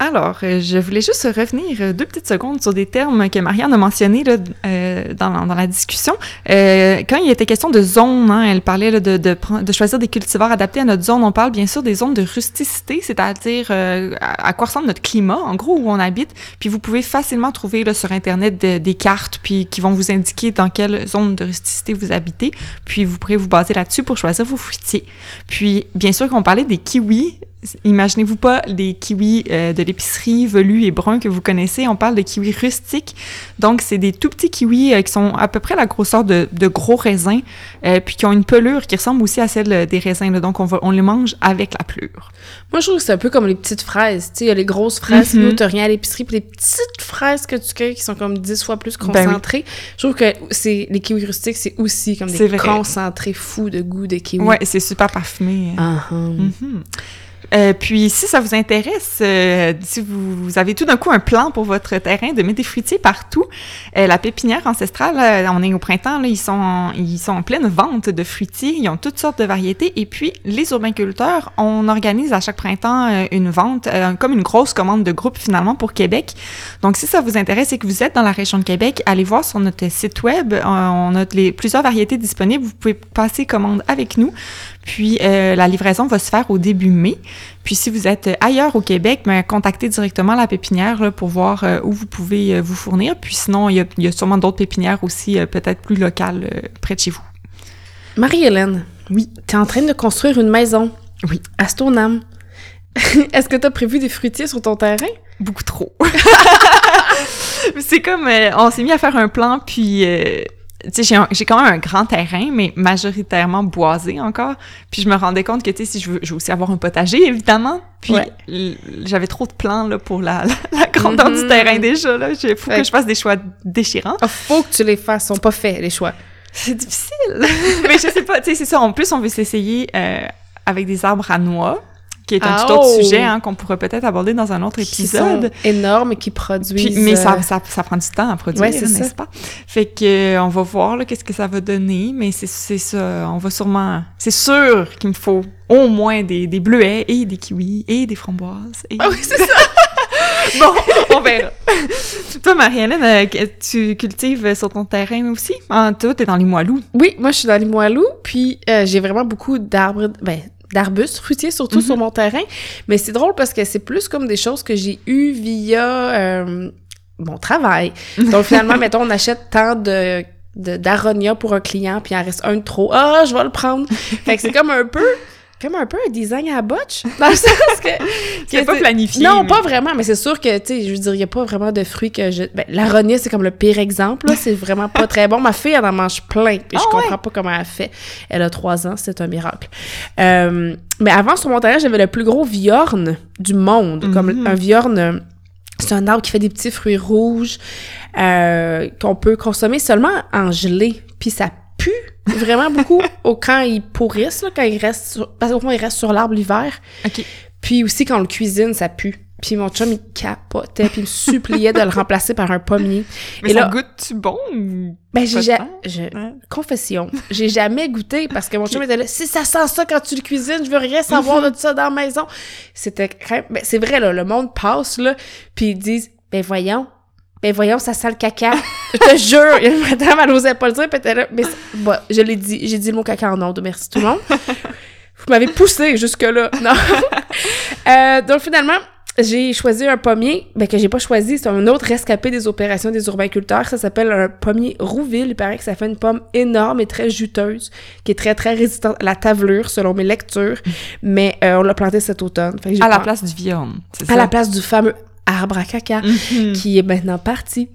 Alors, euh, je voulais juste revenir euh, deux petites secondes sur des termes que Marianne a mentionnés là, euh, dans, dans, la discussion. Euh, quand il était question de zone, hein, elle parlait là, de, de, de, choisir des cultivars adaptés à notre zone. On parle bien sûr des zones de rusticité, c'est-à-dire euh, à, quoi ressemble notre climat, en gros, où on habite. Puis vous pouvez facilement trouver là, sur Internet de, des cartes puis qui vont vous indiquer dans quelle zone de rusticité vous habitez. Puis vous pourrez vous baser là-dessus pour choisir vos fruitiers. Puis, bien sûr, qu'on parlait des kiwis, Imaginez-vous pas les kiwis euh, de l'épicerie velus et bruns que vous connaissez. On parle de kiwis rustiques. Donc, c'est des tout petits kiwis euh, qui sont à peu près la grosseur de, de gros raisins, euh, puis qui ont une pelure qui ressemble aussi à celle des raisins. Là. Donc, on, va, on les mange avec la pelure. Moi, je trouve que c'est un peu comme les petites fraises. Tu sais, il y a les grosses fraises, mm -hmm. rien à l'épicerie, puis les petites fraises que tu cueilles qui sont comme dix fois plus concentrées. Ben oui. Je trouve que c'est les kiwis rustiques, c'est aussi comme des concentrés fous de goût de kiwi. Ouais, c'est super parfumé. Uh -huh. mm -hmm. Euh, puis, si ça vous intéresse, euh, si vous, avez tout d'un coup un plan pour votre terrain de mettre des fruitiers partout, euh, la pépinière ancestrale, on est au printemps, là, ils sont en, ils sont en pleine vente de fruitiers, ils ont toutes sortes de variétés. Et puis, les urbainculteurs, on organise à chaque printemps une vente, comme une grosse commande de groupe finalement pour Québec. Donc, si ça vous intéresse et que vous êtes dans la région de Québec, allez voir sur notre site web, on a les, plusieurs variétés disponibles. Vous pouvez passer commande avec nous. Puis euh, la livraison va se faire au début mai. Puis si vous êtes ailleurs au Québec, ben, contactez directement la pépinière là, pour voir euh, où vous pouvez euh, vous fournir. Puis sinon, il y a, y a sûrement d'autres pépinières aussi, euh, peut-être plus locales, euh, près de chez vous. Marie-Hélène, oui, tu es en train de construire une maison. Oui. À Stoneham. *laughs* Est-ce que tu as prévu des fruitiers sur ton terrain? Beaucoup trop. *laughs* C'est comme, on s'est mis à faire un plan, puis j'ai quand même un grand terrain, mais majoritairement boisé encore. Puis je me rendais compte que, tu sais, si je veux, je veux aussi avoir un potager, évidemment. Puis ouais. j'avais trop de plans, là, pour la, la, la grandeur mm -hmm. du terrain déjà, là. Il faut ouais. que je fasse des choix déchirants. Oh, faut que tu les fasses, ils sont pas faits, les choix. C'est difficile. *laughs* mais je sais pas, tu sais, c'est ça. En plus, on veut s'essayer euh, avec des arbres à noix qui est un ah, tout autre oh. sujet hein, qu'on pourrait peut-être aborder dans un autre épisode. Qui sont énormes et qui produisent. Puis, mais ça, ça, ça, prend du temps à produire, ouais, n'est-ce pas? Fait que euh, on va voir qu'est-ce que ça va donner, mais c'est ça. On va sûrement. C'est sûr qu'il me faut au moins des, des bleuets et des kiwis et des framboises. Et... Ah oui, c'est ça! *laughs* bon, on verra. Toi, Marie-Hélène, euh, tu cultives sur ton terrain aussi? Ah, toi, t'es dans les Moilous. Oui, moi, je suis dans les Moilous, puis euh, j'ai vraiment beaucoup d'arbres, ben, d'arbustes fruitiers, surtout mm -hmm. sur mon terrain. Mais c'est drôle parce que c'est plus comme des choses que j'ai eues via euh, mon travail. *laughs* Donc finalement, mettons, on achète tant de d'aronia pour un client, puis il en reste un de trop. Ah, je vais le prendre. fait que c'est comme un peu comme un peu un design à botch *laughs* dans le sens que c'est pas planifié non mais... pas vraiment mais c'est sûr que tu sais je veux dire il y a pas vraiment de fruits que je ben l'aronia c'est comme le pire exemple là c'est vraiment pas très bon. Ma fille elle en mange plein et oh, je comprends ouais? pas comment elle fait. Elle a trois ans c'est un miracle. Euh, mais avant sur mon terrain j'avais le plus gros viorne du monde mm -hmm. comme un viorne c'est un arbre qui fait des petits fruits rouges euh, qu'on peut consommer seulement en gelée puis ça pue vraiment beaucoup au, quand ils pourrissent, là, quand ils restent sur, parce qu'au fond, ils restent sur l'arbre l'hiver. OK. Puis aussi, quand on le cuisine, ça pue. Puis mon chum, il capotait, puis il me suppliait de le remplacer par un pommier. Mais Et ça là, goûte-tu bon? Ben, j'ai ja je... ouais. Confession. J'ai jamais goûté parce que mon chum était là. Si ça sent ça quand tu le cuisines, je veux rien savoir de ça dans la maison. C'était ben, c'est vrai, là, le monde passe, là, puis ils disent, ben voyons, ben voyons, ça sent le caca. Je te jure, il y a une madame, elle n'osait pas le dire, puis elle là, mais bon, je l'ai dit, j'ai dit le mot caca en ondes, merci tout le monde. *laughs* Vous m'avez poussé jusque-là. *laughs* Non. euh, donc finalement, j'ai choisi un pommier, ben que j'ai pas choisi, c'est un autre rescapé des opérations des urbaculteurs. Ça s'appelle un pommier Rouville. Il paraît que ça fait une pomme énorme et très juteuse, qui est très très résistante à la tavelure selon mes lectures. Mais euh, on l'a planté cet automne. Fait que j'ai À la place du viande, c'est à ça? la place du fameux arbre à caca Mhm. qui est maintenant parti.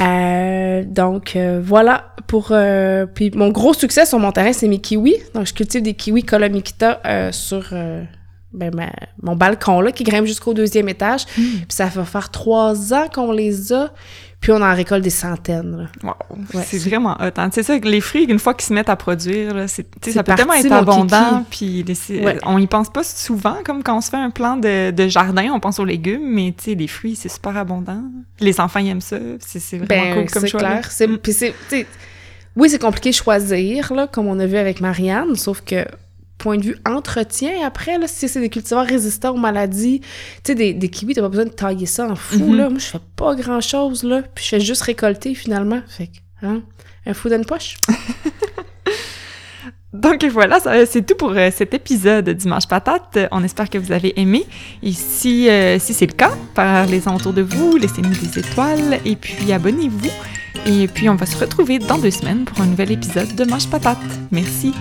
Euh, donc euh, voilà pour euh, puis mon gros succès sur mon terrain c'est mes kiwis. Donc je cultive des kiwis Colomikita sur ben, ma- mon balcon là qui grimpe jusqu'au deuxième étage. Puis ça va faire trois ans qu'on les a. Puis on en récolte des centaines. Wow, Ouais, c'est vraiment hot. hein. C'est ça, les fruits, une fois qu'ils se mettent à produire, là, c'est, tu sais, C'est ça peut tellement être abondant, puis les- c'est- Ouais. on y pense pas souvent, comme quand on se fait un plan de, de jardin, on pense aux légumes, mais tu sais, les fruits, c'est super abondant. Les enfants, ils aiment ça, c'est, c'est vraiment Ben, cool comme c'est choix. là. clair. C'est, Mm. c'est, oui, c'est compliqué de choisir, là, comme on a vu avec Marianne, sauf que, point de vue entretien, après, là, si c'est des cultivars résistants aux maladies, tu sais, des, des kiwis, t'as pas besoin de tailler ça en fou, Mhm. là. Moi, je fais pas grand-chose, là, puis je fais juste récolter, finalement. Fait que, hein, un fou d'une poche. *laughs* Donc voilà, ça- c'est tout pour euh, cet épisode de Dimanche Patate. Euh, On espère que vous avez aimé. Et si, euh, si c'est le cas, parlez-en autour de vous, laissez-nous des étoiles et puis abonnez-vous. Et puis on va se retrouver dans deux semaines pour un nouvel épisode de Mange Patate. Merci.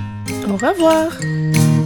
Au revoir!